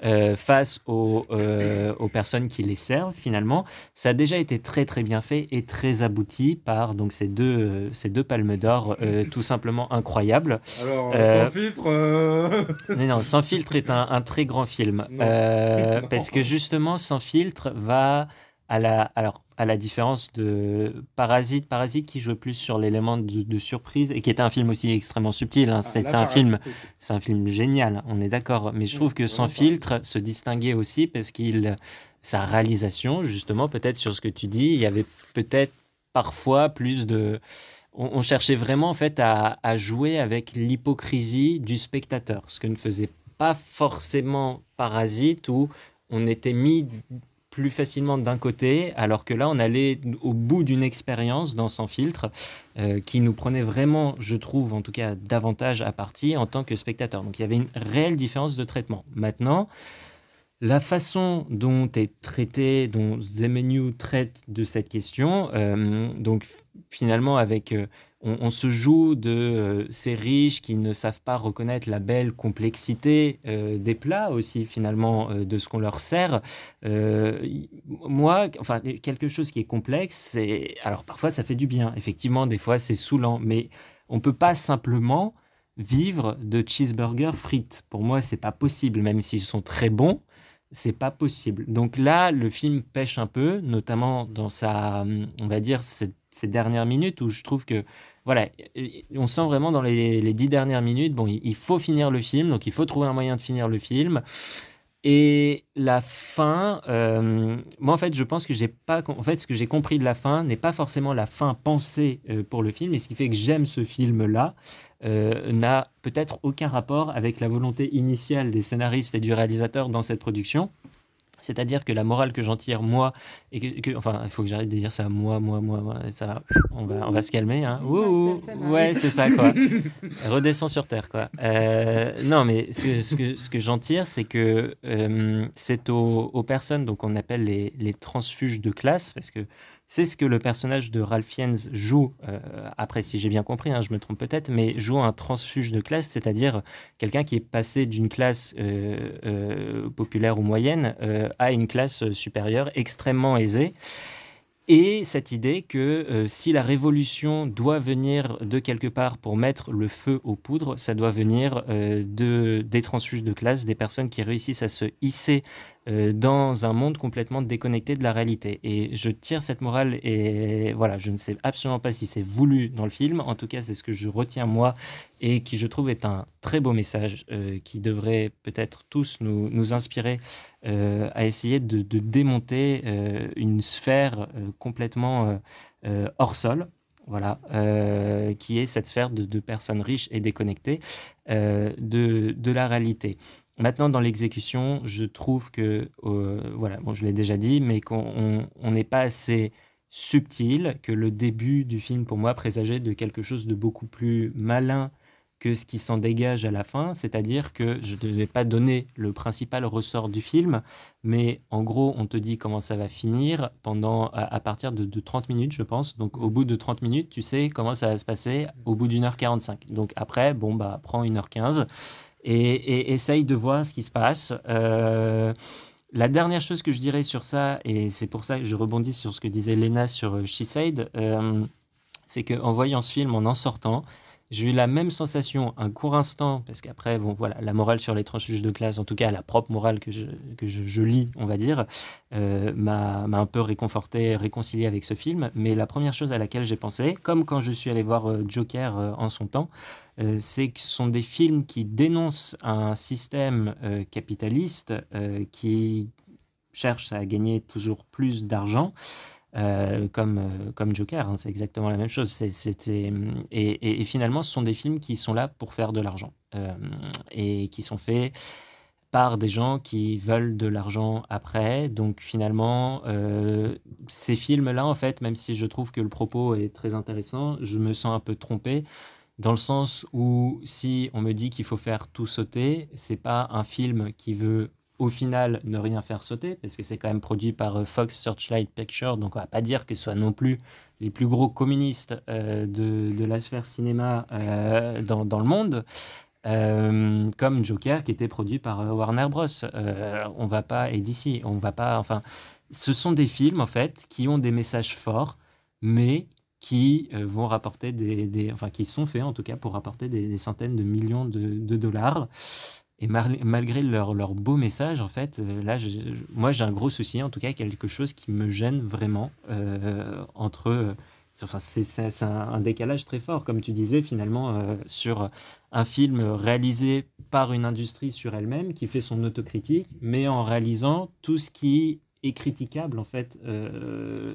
euh, face aux, euh, aux personnes qui les servent finalement. Ça a déjà été très très bien fait et très abouti par donc ces deux, euh, ces deux palmes d'or tout simplement incroyables. Alors, sans filtre. mais non, Sans filtre est un, un très grand film. Non. Non. parce que justement, Sans filtre va à la, alors, à la différence de Parasite, Parasite qui joue plus sur l'élément de, de surprise et qui était un film aussi extrêmement subtil. hein. C'est Ah, c'est un film, c'est un film génial, on est d'accord. Mais je trouve que Sans filtre se distinguait aussi parce qu'il, sa réalisation, justement, peut-être sur ce que tu dis, il y avait peut-être parfois plus de on, on cherchait vraiment en fait à, à jouer avec l'hypocrisie du spectateur, ce que ne faisait pas forcément Parasite où on était mis plus facilement d'un côté, alors que là on allait au bout d'une expérience dans Sans filtre euh, qui nous prenait vraiment, je trouve en tout cas, davantage à partie en tant que spectateur. Donc il y avait une réelle différence de traitement. Maintenant, la façon dont est traité, dont Zemenu traite de cette question, euh, donc finalement avec, euh, on, se joue de euh, ces riches qui ne savent pas reconnaître la belle complexité euh, des plats aussi finalement euh, de ce qu'on leur sert. Moi, enfin quelque chose qui est complexe, c'est alors parfois ça fait du bien. Effectivement, des fois c'est saoulant, mais on peut pas simplement vivre de cheeseburgers frites. Pour moi, c'est pas possible, même s'ils sont très bons c'est pas possible. Donc là, le film pêche un peu, notamment dans sa, hum, on va dire, ces, ces dernières minutes où je trouve que, voilà, on sent vraiment dans les, dix dernières minutes, bon, il, il faut finir le film, donc il faut trouver un moyen de finir le film. Et la fin, euh, moi en fait, je pense que j'ai pas, en fait, ce que j'ai compris de la fin n'est pas forcément la fin pensée euh, pour le film, et ce qui fait que j'aime ce film-là euh, n'a peut-être aucun rapport avec la volonté initiale des scénaristes et du réalisateur dans cette production. C'est-à-dire que la morale que j'en tire, moi, et que, que- enfin, il faut que j'arrête de dire ça, moi, moi, moi, moi, ça, va, on va, on va se calmer, hein. Ouh, ouh. ouais, c'est ça, quoi. Redescends sur terre, quoi. Euh, non, mais ce, que- ce que, ce que j'en tire, c'est que euh, c'est aux, aux personnes, donc on appelle les, les transfuges de classe, parce que c'est ce que le personnage de Ralph Fiennes joue, euh, après si j'ai bien compris, hein, je me trompe peut-être, mais joue un transfuge de classe, c'est-à-dire quelqu'un qui est passé d'une classe euh, euh, populaire ou moyenne à une classe supérieure extrêmement aisée. Et cette idée que si la révolution doit venir de quelque part pour mettre le feu aux poudres, ça doit venir de, des transfuges de classe, des personnes qui réussissent à se hisser euh, dans un monde complètement déconnecté de la réalité. Et je tire cette morale et voilà, je ne sais absolument pas si c'est voulu dans le film. En tout cas, c'est ce que je retiens moi et qui je trouve est un très beau message euh, qui devrait peut-être tous nous, nous inspirer euh, à essayer de, démonter une sphère complètement hors sol. Voilà, qui est cette sphère de, personnes riches et déconnectées de, de la réalité. Maintenant, dans l'exécution, je trouve que, euh, voilà, bon, je l'ai déjà dit, mais qu'on on- on n'est pas assez subtil, que le début du film, pour moi, présageait de quelque chose de beaucoup plus malin que ce qui s'en dégage à la fin, c'est-à-dire que je ne vais pas donner le principal ressort du film, mais en gros, on te dit comment ça va finir pendant à, partir de 30 minutes, je pense. Donc au bout de 30 minutes, tu sais comment ça va se passer au bout d'une heure 45. Donc après, bon, bah, prends une heure 15 et, essaye de voir ce qui se passe. Euh, la dernière chose que je dirais sur ça, et c'est pour ça que je rebondis sur ce que disait Lena sur euh, She Said, euh, c'est qu'en voyant ce film, en en sortant, j'ai eu la même sensation un court instant, parce qu'après, bon, voilà, la morale sur les transfuges de classe, en tout cas la propre morale que je, que je, lis, on va dire, euh, m'a un peu réconforté, réconcilié avec ce film. Mais la première chose à laquelle j'ai pensé, comme quand je suis allé voir euh, Joker euh, en son temps, euh, c'est que ce sont des films qui dénoncent un système capitaliste qui cherche à gagner toujours plus d'argent. Euh, comme, euh, comme Joker, hein, c'est exactement la même chose. C'était, et, et- finalement, ce sont des films qui sont là pour faire de l'argent euh, et qui sont faits par des gens qui veulent de l'argent après. Donc finalement, ces films-là, en fait, même si je trouve que le propos est très intéressant, je me sens un peu trompé dans le sens où si on me dit qu'il faut faire tout sauter, c'est pas un film qui veut au final ne rien faire sauter, parce que c'est quand même produit par euh, Fox Searchlight Pictures, donc on va pas dire que ce soit non plus les plus gros communistes euh, de, de la sphère cinéma euh, dans, dans le monde. Comme Joker qui était produit par Warner Bros. On va pas et d'ici, on va pas. Enfin, ce sont des films en fait qui ont des messages forts, mais qui vont rapporter des, enfin qui sont faits en tout cas pour rapporter des, centaines de millions de, dollars. Et malgré leur, leur, beau message, en fait, là, moi, j'ai un gros souci, en tout cas, quelque chose qui me gêne vraiment entre Enfin, c'est un, décalage très fort, comme tu disais, finalement, euh, sur un film réalisé par une industrie sur elle-même, qui fait son autocritique, mais en réalisant tout ce qui est critiquable, en fait, euh,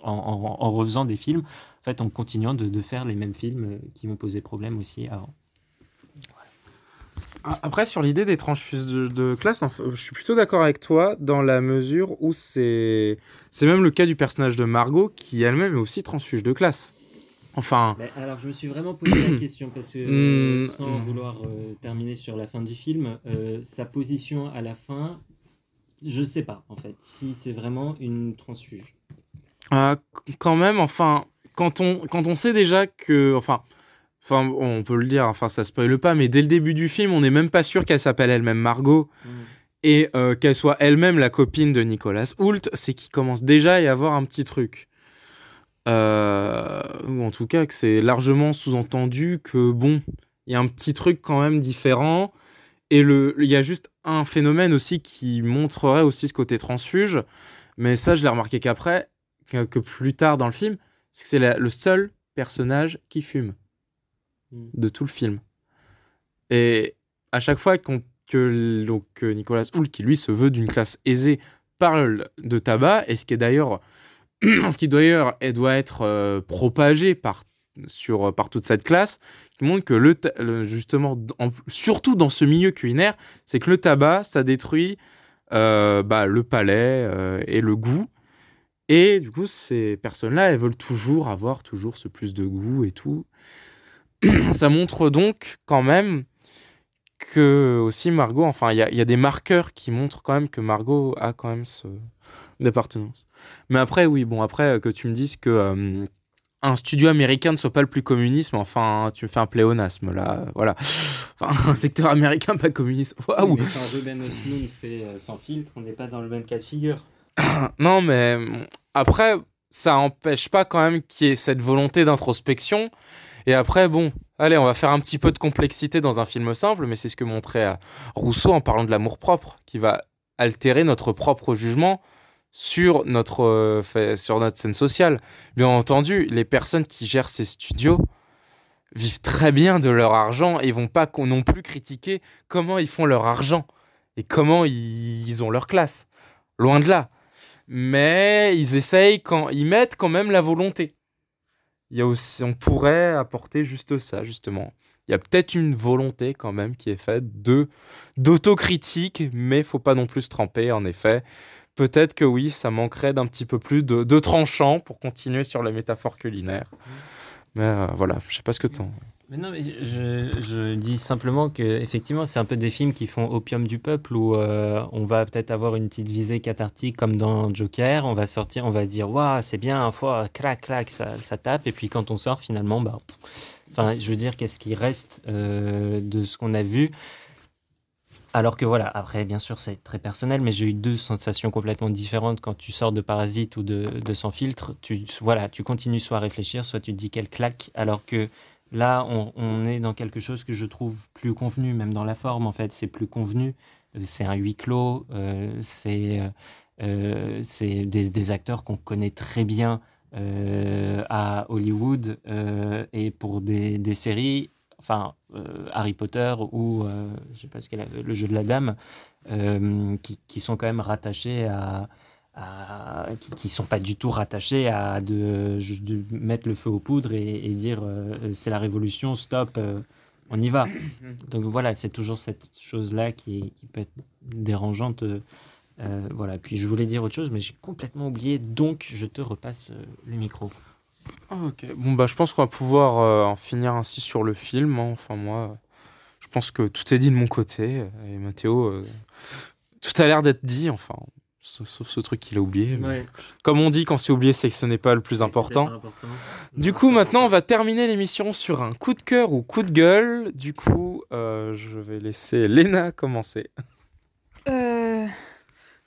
en, refaisant des films, en fait, en continuant de, de faire les mêmes films qui m'ont posé problème aussi avant. Après, sur l'idée des transfuges de, classe, je suis plutôt d'accord avec toi dans la mesure où c'est c'est même le cas du personnage de Margot qui elle-même est aussi transfuge de classe. Enfin. alors, je me suis vraiment posé la question parce que, hmm. sans vouloir euh, terminer sur la fin du film, euh, sa position à la fin, je sais pas en fait si c'est vraiment une transfuge. Ah, quand même, enfin, quand on, quand on sait déjà que. Enfin Enfin, on peut le dire, enfin, ça spoile pas, mais dès le début du film, on n'est même pas sûr qu'elle s'appelle elle-même Margot mm. et euh, qu'elle soit elle-même la copine de Nicolas Hoult. C'est qu'il commence déjà à y avoir un petit truc. Euh, ou en tout cas, que c'est largement sous-entendu que, bon, il y a un petit truc quand même différent. Et il y a juste un phénomène aussi qui montrerait aussi ce côté transfuge. Mais ça, je l'ai remarqué qu'après, que, plus tard dans le film, c'est que c'est le seul personnage qui fume de tout le film. Et à chaque fois que donc, Nicolas Hoult, qui lui se veut d'une classe aisée, parle de tabac, et ce qui est d'ailleurs, ce qui d'ailleurs doit être euh, propagé par, sur, par toute cette classe, qui montre que le, justement, surtout dans ce milieu culinaire, c'est que le tabac, ça détruit euh, bah, le palais euh, et le goût. Et du coup, ces personnes-là, elles veulent toujours avoir toujours ce plus de goût et tout. ça montre donc quand même que aussi Margot, enfin, il y, a des marqueurs qui montrent quand même que Margot a quand même ce d'appartenance. Mais après, oui, bon, après euh, que tu me dises que euh, un studio américain ne soit pas le plus communisme, enfin, tu me fais un pléonasme là, voilà. Enfin, un secteur américain pas communiste. Waouh. quand Ruben fait euh, sans filtre, on n'est pas dans le même cas de figure. non, mais après, ça empêche pas quand même qu'il y ait cette volonté d'introspection et après, bon, allez, on va faire un petit peu de complexité dans un film simple, mais c'est ce que montrait euh, Rousseau en parlant de l'amour propre, qui va altérer notre propre jugement sur notre, euh, sur notre scène sociale. Bien entendu, les personnes qui gèrent ces studios vivent très bien de leur argent et vont pas non plus critiquer comment ils font leur argent et comment ils ont leur classe. Loin de là. Mais ils essayent quand ils mettent quand même la volonté il y a aussi, on pourrait apporter juste ça, justement. Il y a peut-être une volonté quand même qui est faite de d'autocritique, mais faut pas non plus se tremper, en effet. Peut-être que oui, ça manquerait d'un petit peu plus de, de tranchant pour continuer sur la métaphore culinaire. Mais euh, voilà, je sais pas ce que tu en... Mais non, mais je, je, dis simplement que effectivement, c'est un peu des films qui font opium du peuple où euh, on va peut-être avoir une petite visée cathartique comme dans Joker. On va sortir, on va dire waouh, c'est bien, un fois, crac, crac, ça, ça, tape. Et puis quand on sort, finalement, bah, enfin, je veux dire, qu'est-ce qui reste euh, de ce qu'on a vu? Alors que voilà, après, bien sûr, c'est très personnel, mais j'ai eu deux sensations complètement différentes quand tu sors de Parasite ou de, de Sans filtre. Tu, voilà, tu continues soit à réfléchir, soit tu te dis quelle claque, alors que Là, on, est dans quelque chose que je trouve plus convenu, même dans la forme, en fait, c'est plus convenu. Euh, c'est un huis clos, euh, c'est euh, des, acteurs qu'on connaît très bien à Hollywood et pour des, séries, enfin Harry Potter ou je sais pas ce qu'elle le jeu de la dame, qui, sont quand même rattachés à, qui ne sont pas du tout rattachés à de, de, mettre le feu aux poudres et, dire euh, c'est la révolution, stop, euh, on y va. Donc voilà, c'est toujours cette chose-là qui, qui, peut être dérangeante. Euh, voilà, puis je voulais dire autre chose, mais j'ai complètement oublié, donc je te repasse le micro. Ah, ok, bon bah je pense qu'on va pouvoir en finir ainsi sur le film. Hein. Enfin moi, je pense que tout est dit de mon côté et Mathéo, tout a l'air d'être dit. Enfin, Sauf, sauf ce truc qu'il a oublié. mais Comme on dit, quand c'est oublié, c'est que ce n'est pas le plus important. Du coup, maintenant, on va terminer l'émission sur un coup de cœur ou coup de gueule. Du coup, euh, je vais laisser Léna commencer. Euh,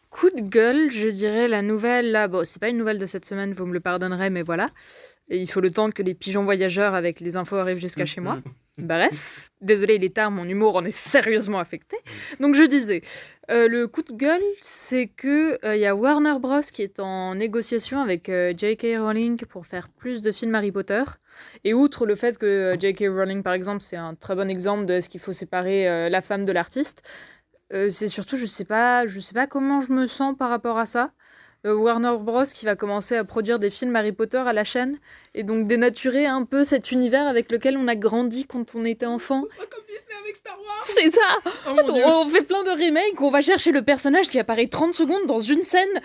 coup de gueule, je dirais la nouvelle. Là, bon, c'est pas une nouvelle de cette semaine, vous me le pardonnerez, mais voilà. Et il faut le temps que les pigeons voyageurs avec les infos arrivent jusqu'à chez moi. Bref, désolé, il est tard, mon humour en est sérieusement affecté. Donc je disais, euh, le coup de gueule, c'est que euh, y a Warner Bros qui est en négociation avec euh, J.K. Rowling pour faire plus de films Harry Potter. Et outre le fait que J.K. Rowling, par exemple, c'est un très bon exemple de est-ce qu'il faut séparer la femme de l'artiste, c'est surtout, je sais pas, je sais pas comment je me sens par rapport à ça. Euh, Warner Bros qui va commencer à produire des films Harry Potter à la chaîne et donc dénaturer un peu cet univers avec lequel on a grandi quand on était enfant. C'est ça En fait, on, on fait plein de remakes, on va chercher le personnage qui apparaît 30 secondes dans une scène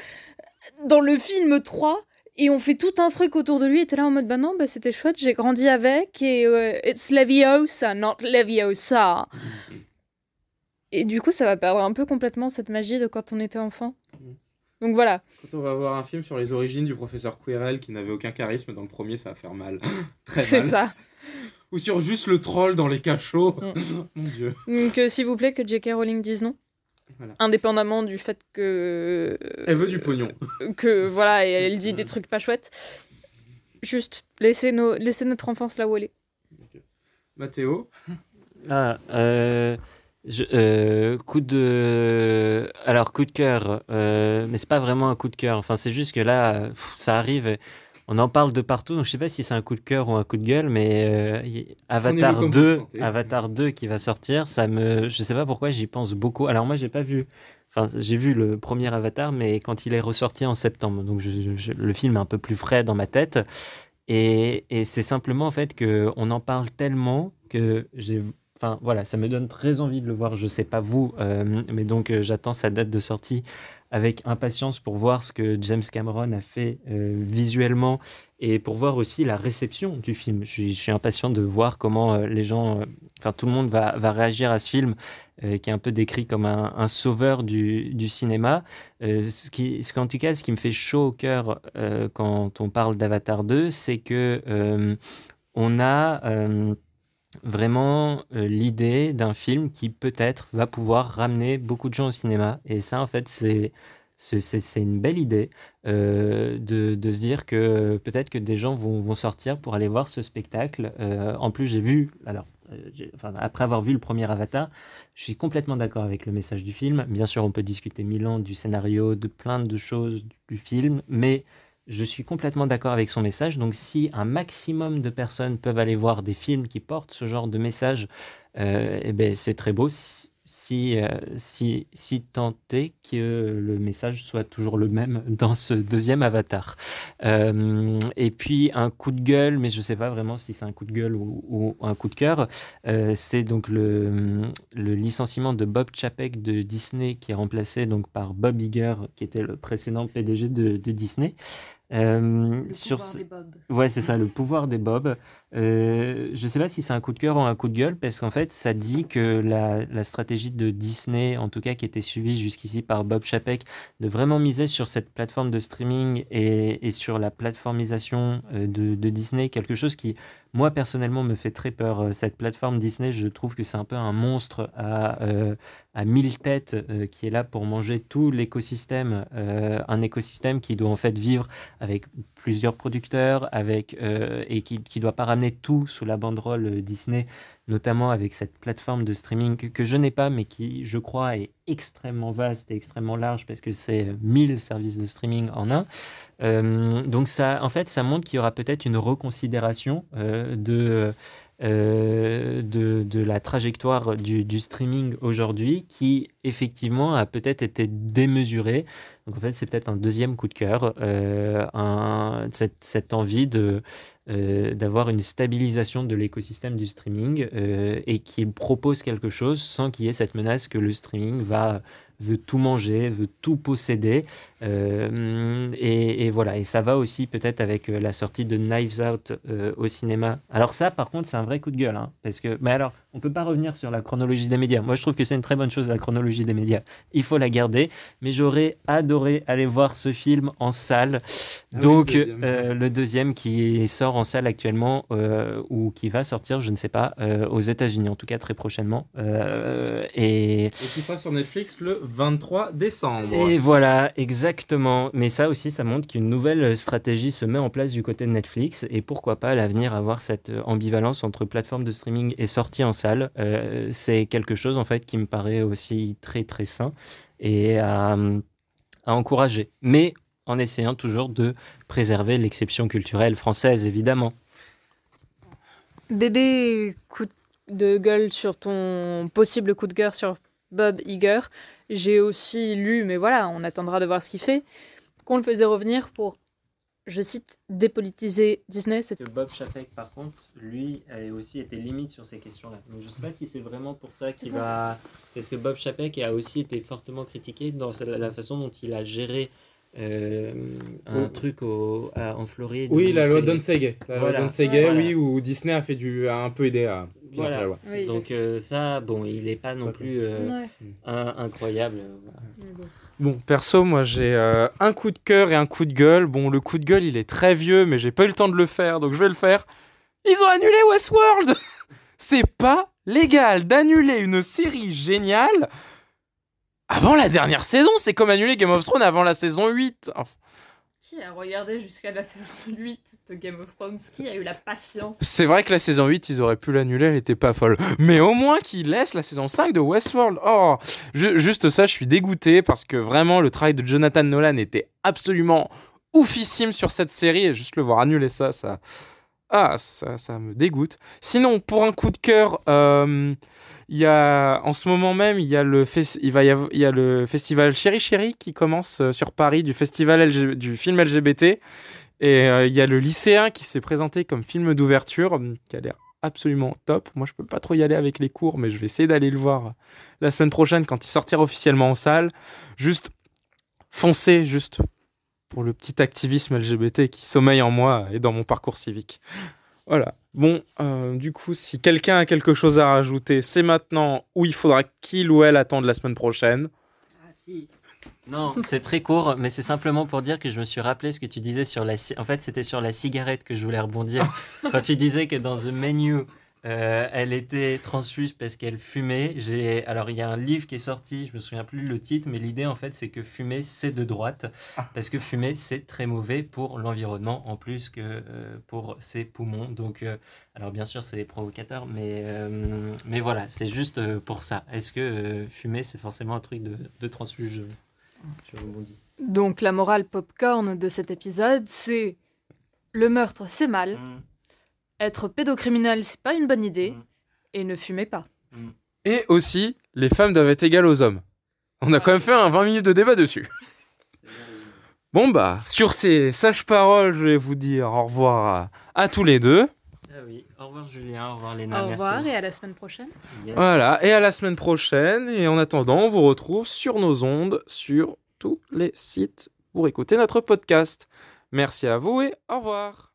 dans le film 3 et on fait tout un truc autour de lui et t'es là en mode bah non, bah c'était chouette, j'ai grandi avec et euh, it's Leviosa, not Leviosa. Et du coup, ça va perdre un peu complètement cette magie de quand on était enfant. Donc voilà. Quand on va voir un film sur les origines du professeur Quirrell qui n'avait aucun charisme dans le premier, ça va faire mal. Très C'est ça. Ou sur juste le troll dans les cachots. Mm. Mon dieu. Donc euh, s'il vous plaît que J.K. Rowling dise non. Voilà. Indépendamment du fait que. Elle veut du pognon. Que voilà, et elle dit des trucs pas chouettes. Juste, laissez, nos... laissez notre enfance là où elle est. Mathéo Ah, euh, je- euh, coup de. Alors, coup de cœur, euh, mais c'est pas vraiment un coup de cœur. Enfin, c'est juste que là, pff, ça arrive. et On en parle de partout, donc je sais pas si c'est un coup de cœur ou un coup de gueule, mais euh, Avatar comme vous 2, le sentez. Avatar 2 qui va sortir, ça me, je sais pas pourquoi j'y pense beaucoup. Alors moi, j'ai pas vu, enfin, j'ai vu le premier Avatar, mais quand il est ressorti en septembre, donc je- je- le film est un peu plus frais dans ma tête. Et, et c'est simplement en fait que on en parle tellement que j'ai, enfin voilà, ça me donne très envie de le voir. Je sais pas vous, euh, mais donc euh, j'attends sa date de sortie avec impatience pour voir ce que James Cameron a fait euh, visuellement et pour voir aussi la réception du film. Je suis, impatient de voir comment les gens, enfin tout le monde va, va réagir à ce film qui est un peu décrit comme un, sauveur du, cinéma. Ce qui, qu'en tout cas, ce qui me fait chaud au cœur quand on parle d'Avatar 2, c'est que on a vraiment euh, l'idée d'un film qui peut-être va pouvoir ramener beaucoup de gens au cinéma. Et ça, en fait, c'est c'est une belle idée euh, de, de se dire que peut-être que des gens vont, vont sortir pour aller voir ce spectacle. Euh, en plus, j'ai vu, alors, après avoir vu le premier Avatar, je suis complètement d'accord avec le message du film. Bien sûr, on peut discuter mille ans du scénario, de plein de choses du film, mais je suis complètement d'accord avec son message. Donc, si un maximum de personnes peuvent aller voir des films qui portent ce genre de message, euh, eh ben, c'est très beau. Si, euh, si, si tant est que le message soit toujours le même dans ce deuxième avatar. Euh, et puis, un coup de gueule, mais je ne sais pas vraiment si c'est un coup de gueule ou, un coup de cœur, c'est donc le, licenciement de Bob Chapek de Disney qui est remplacé donc par Bob Iger, qui était le précédent PDG de Disney. Euh, sur pouvoir ce- des. Ouais, c'est ça, le pouvoir des Bob. Euh, je sais pas si c'est un coup de cœur ou un coup de gueule, parce qu'en fait, ça dit que la, la stratégie de Disney, en tout cas qui était suivie jusqu'ici par Bob Chapek, de vraiment miser sur cette plateforme de streaming et, et sur la plateformisation euh, de, de Disney, quelque chose qui, moi personnellement, me fait très peur. Euh, Cette plateforme Disney, je trouve que c'est un peu un monstre à, euh, mille têtes euh, qui est là pour manger tout l'écosystème, un écosystème qui doit en fait vivre avec plusieurs producteurs, avec et qui qui doit pas ramener tout sous la banderole Disney, notamment avec cette plateforme de streaming que, je n'ai pas, mais qui, je crois, est extrêmement vaste et extrêmement large parce que c'est 1000 services de streaming en un. Euh, donc ça, en fait, ça montre qu'il y aura peut-être une reconsidération euh, de euh, de, de la trajectoire du, du streaming aujourd'hui qui effectivement a peut-être été démesurée. Donc en fait c'est peut-être un deuxième coup de cœur, euh, un- cette, cette envie de, euh, d'avoir une stabilisation de l'écosystème du streaming et qui propose quelque chose sans qu'il y ait cette menace que le streaming va veut tout manger, veut tout posséder. Euh, et, et voilà, et ça va aussi peut-être avec euh, la sortie de Knives Out euh, au cinéma. Alors ça, par contre, c'est un vrai coup de gueule, hein, parce que, mais alors, on peut pas revenir sur la chronologie des médias. Moi, je trouve que c'est une très bonne chose la chronologie des médias, il faut la garder. Mais j'aurais adoré aller voir ce film en salle. Ah Donc, oui, le deuxième. euh, le deuxième qui sort en salle actuellement, ou qui va sortir, je ne sais pas, aux États-Unis en tout cas très prochainement. Et. Et qui sera sur Netflix le 23 décembre. Et voilà, exactement. Mais ça aussi, ça montre qu'une nouvelle stratégie se met en place du côté de Netflix. Et pourquoi pas à l'avenir avoir cette euh, ambivalence entre plateforme de streaming et sortie en salle. Euh, c'est quelque chose en fait qui me paraît aussi très très sain et à, à encourager. Mais en essayant toujours de préserver l'exception culturelle française, évidemment. Bébé, coup de gueule sur ton possible coup de cœur sur Bob Iger. J'ai aussi lu, mais voilà, on attendra de voir ce qu'il fait, qu'on le faisait revenir pour, je cite, dépolitiser Disney. C'est Que Bob Chapek, par contre, lui, a aussi été limite sur ces questions-là. Donc je sais pas si c'est vraiment pour ça qu'il va. Parce que Bob Chapek a aussi été fortement critiqué dans la façon dont il a géré euh, un truc au, à- en Floride. Oui, la loi Donsegay. La loi Voilà. Donsegay, Voilà. oui, où Disney a, fait du, a un peu aidé à financer Voilà. la loi. Oui, Donc euh, ça, bon, il n'est pas non plus euh, Ouais. un- incroyable. Bon, perso, moi j'ai euh, un coup de cœur et un coup de gueule. Bon, le coup de gueule, il est très vieux, mais j'ai pas eu le temps de le faire, donc je vais le faire. Ils ont annulé Westworld C'est pas légal d'annuler une série géniale avant la dernière saison. C'est comme annuler Game of Thrones avant la saison 8. Enfin, Qui a regardé jusqu'à la saison 8 de Game of Thrones? Qui a eu la patience? C'est vrai que la saison 8, ils auraient pu l'annuler, elle était pas folle. Mais au moins qu'ils laissent la saison 5 de Westworld. Oh, ju- juste ça, je suis dégoûté parce que vraiment, le travail de Jonathan Nolan était absolument oufissime sur cette série et juste le voir annuler ça, ça. Ah, ça, ça me dégoûte. Sinon, pour un coup de cœur, euh, il y a, en ce moment même, il y a le, il va y il y a le festival Chéri Chéri qui commence euh, sur Paris du festival du film LGBT. Et euh, il y a le lycéen qui s'est présenté comme film d'ouverture, hum, qui a l'air absolument top. Moi, je peux pas trop y aller avec les cours, mais je vais essayer d'aller le voir la semaine prochaine quand il sortira officiellement en salle. Juste foncez, juste pour le petit activisme LGBT qui sommeille en moi et dans mon parcours civique. Voilà. Bon, euh, du coup, si quelqu'un a quelque chose à rajouter, c'est maintenant ou il faudra qu'il ou elle attende la semaine prochaine. Non, c'est très court, mais c'est simplement pour dire que je me suis rappelé ce que tu disais sur la. En fait, c'était sur la cigarette que je voulais rebondir. Quand tu disais que dans The Menu, euh, elle était transfuse parce qu'elle fumait. J'ai alors il y a un livre qui est sorti, je me souviens plus le titre, mais l'idée en fait c'est que fumer c'est de droite parce que fumer c'est très mauvais pour l'environnement en plus que euh, pour ses poumons. Donc euh, alors bien sûr c'est provocateur, mais euh, mais voilà c'est juste pour ça. Est-ce que euh, fumer c'est forcément un truc de, de transfuge Je rebondis. Donc la morale popcorn de cet épisode, c'est le meurtre, c'est mal. Être pédocriminel, c'est pas une bonne idée. Et ne fumez pas. Et aussi, les femmes doivent être égales aux hommes. On a quand même fait un 20 minutes de débat dessus. Bon bah, sur ces sages paroles, je vais vous dire au revoir à, à tous les deux. Ah oui, au revoir Julien, au revoir Léna, Au merci. revoir et à la semaine prochaine. Yes. Voilà, et à la semaine prochaine. Et en attendant, on vous retrouve sur nos ondes, sur tous les sites pour écouter notre podcast. Merci à vous et au revoir.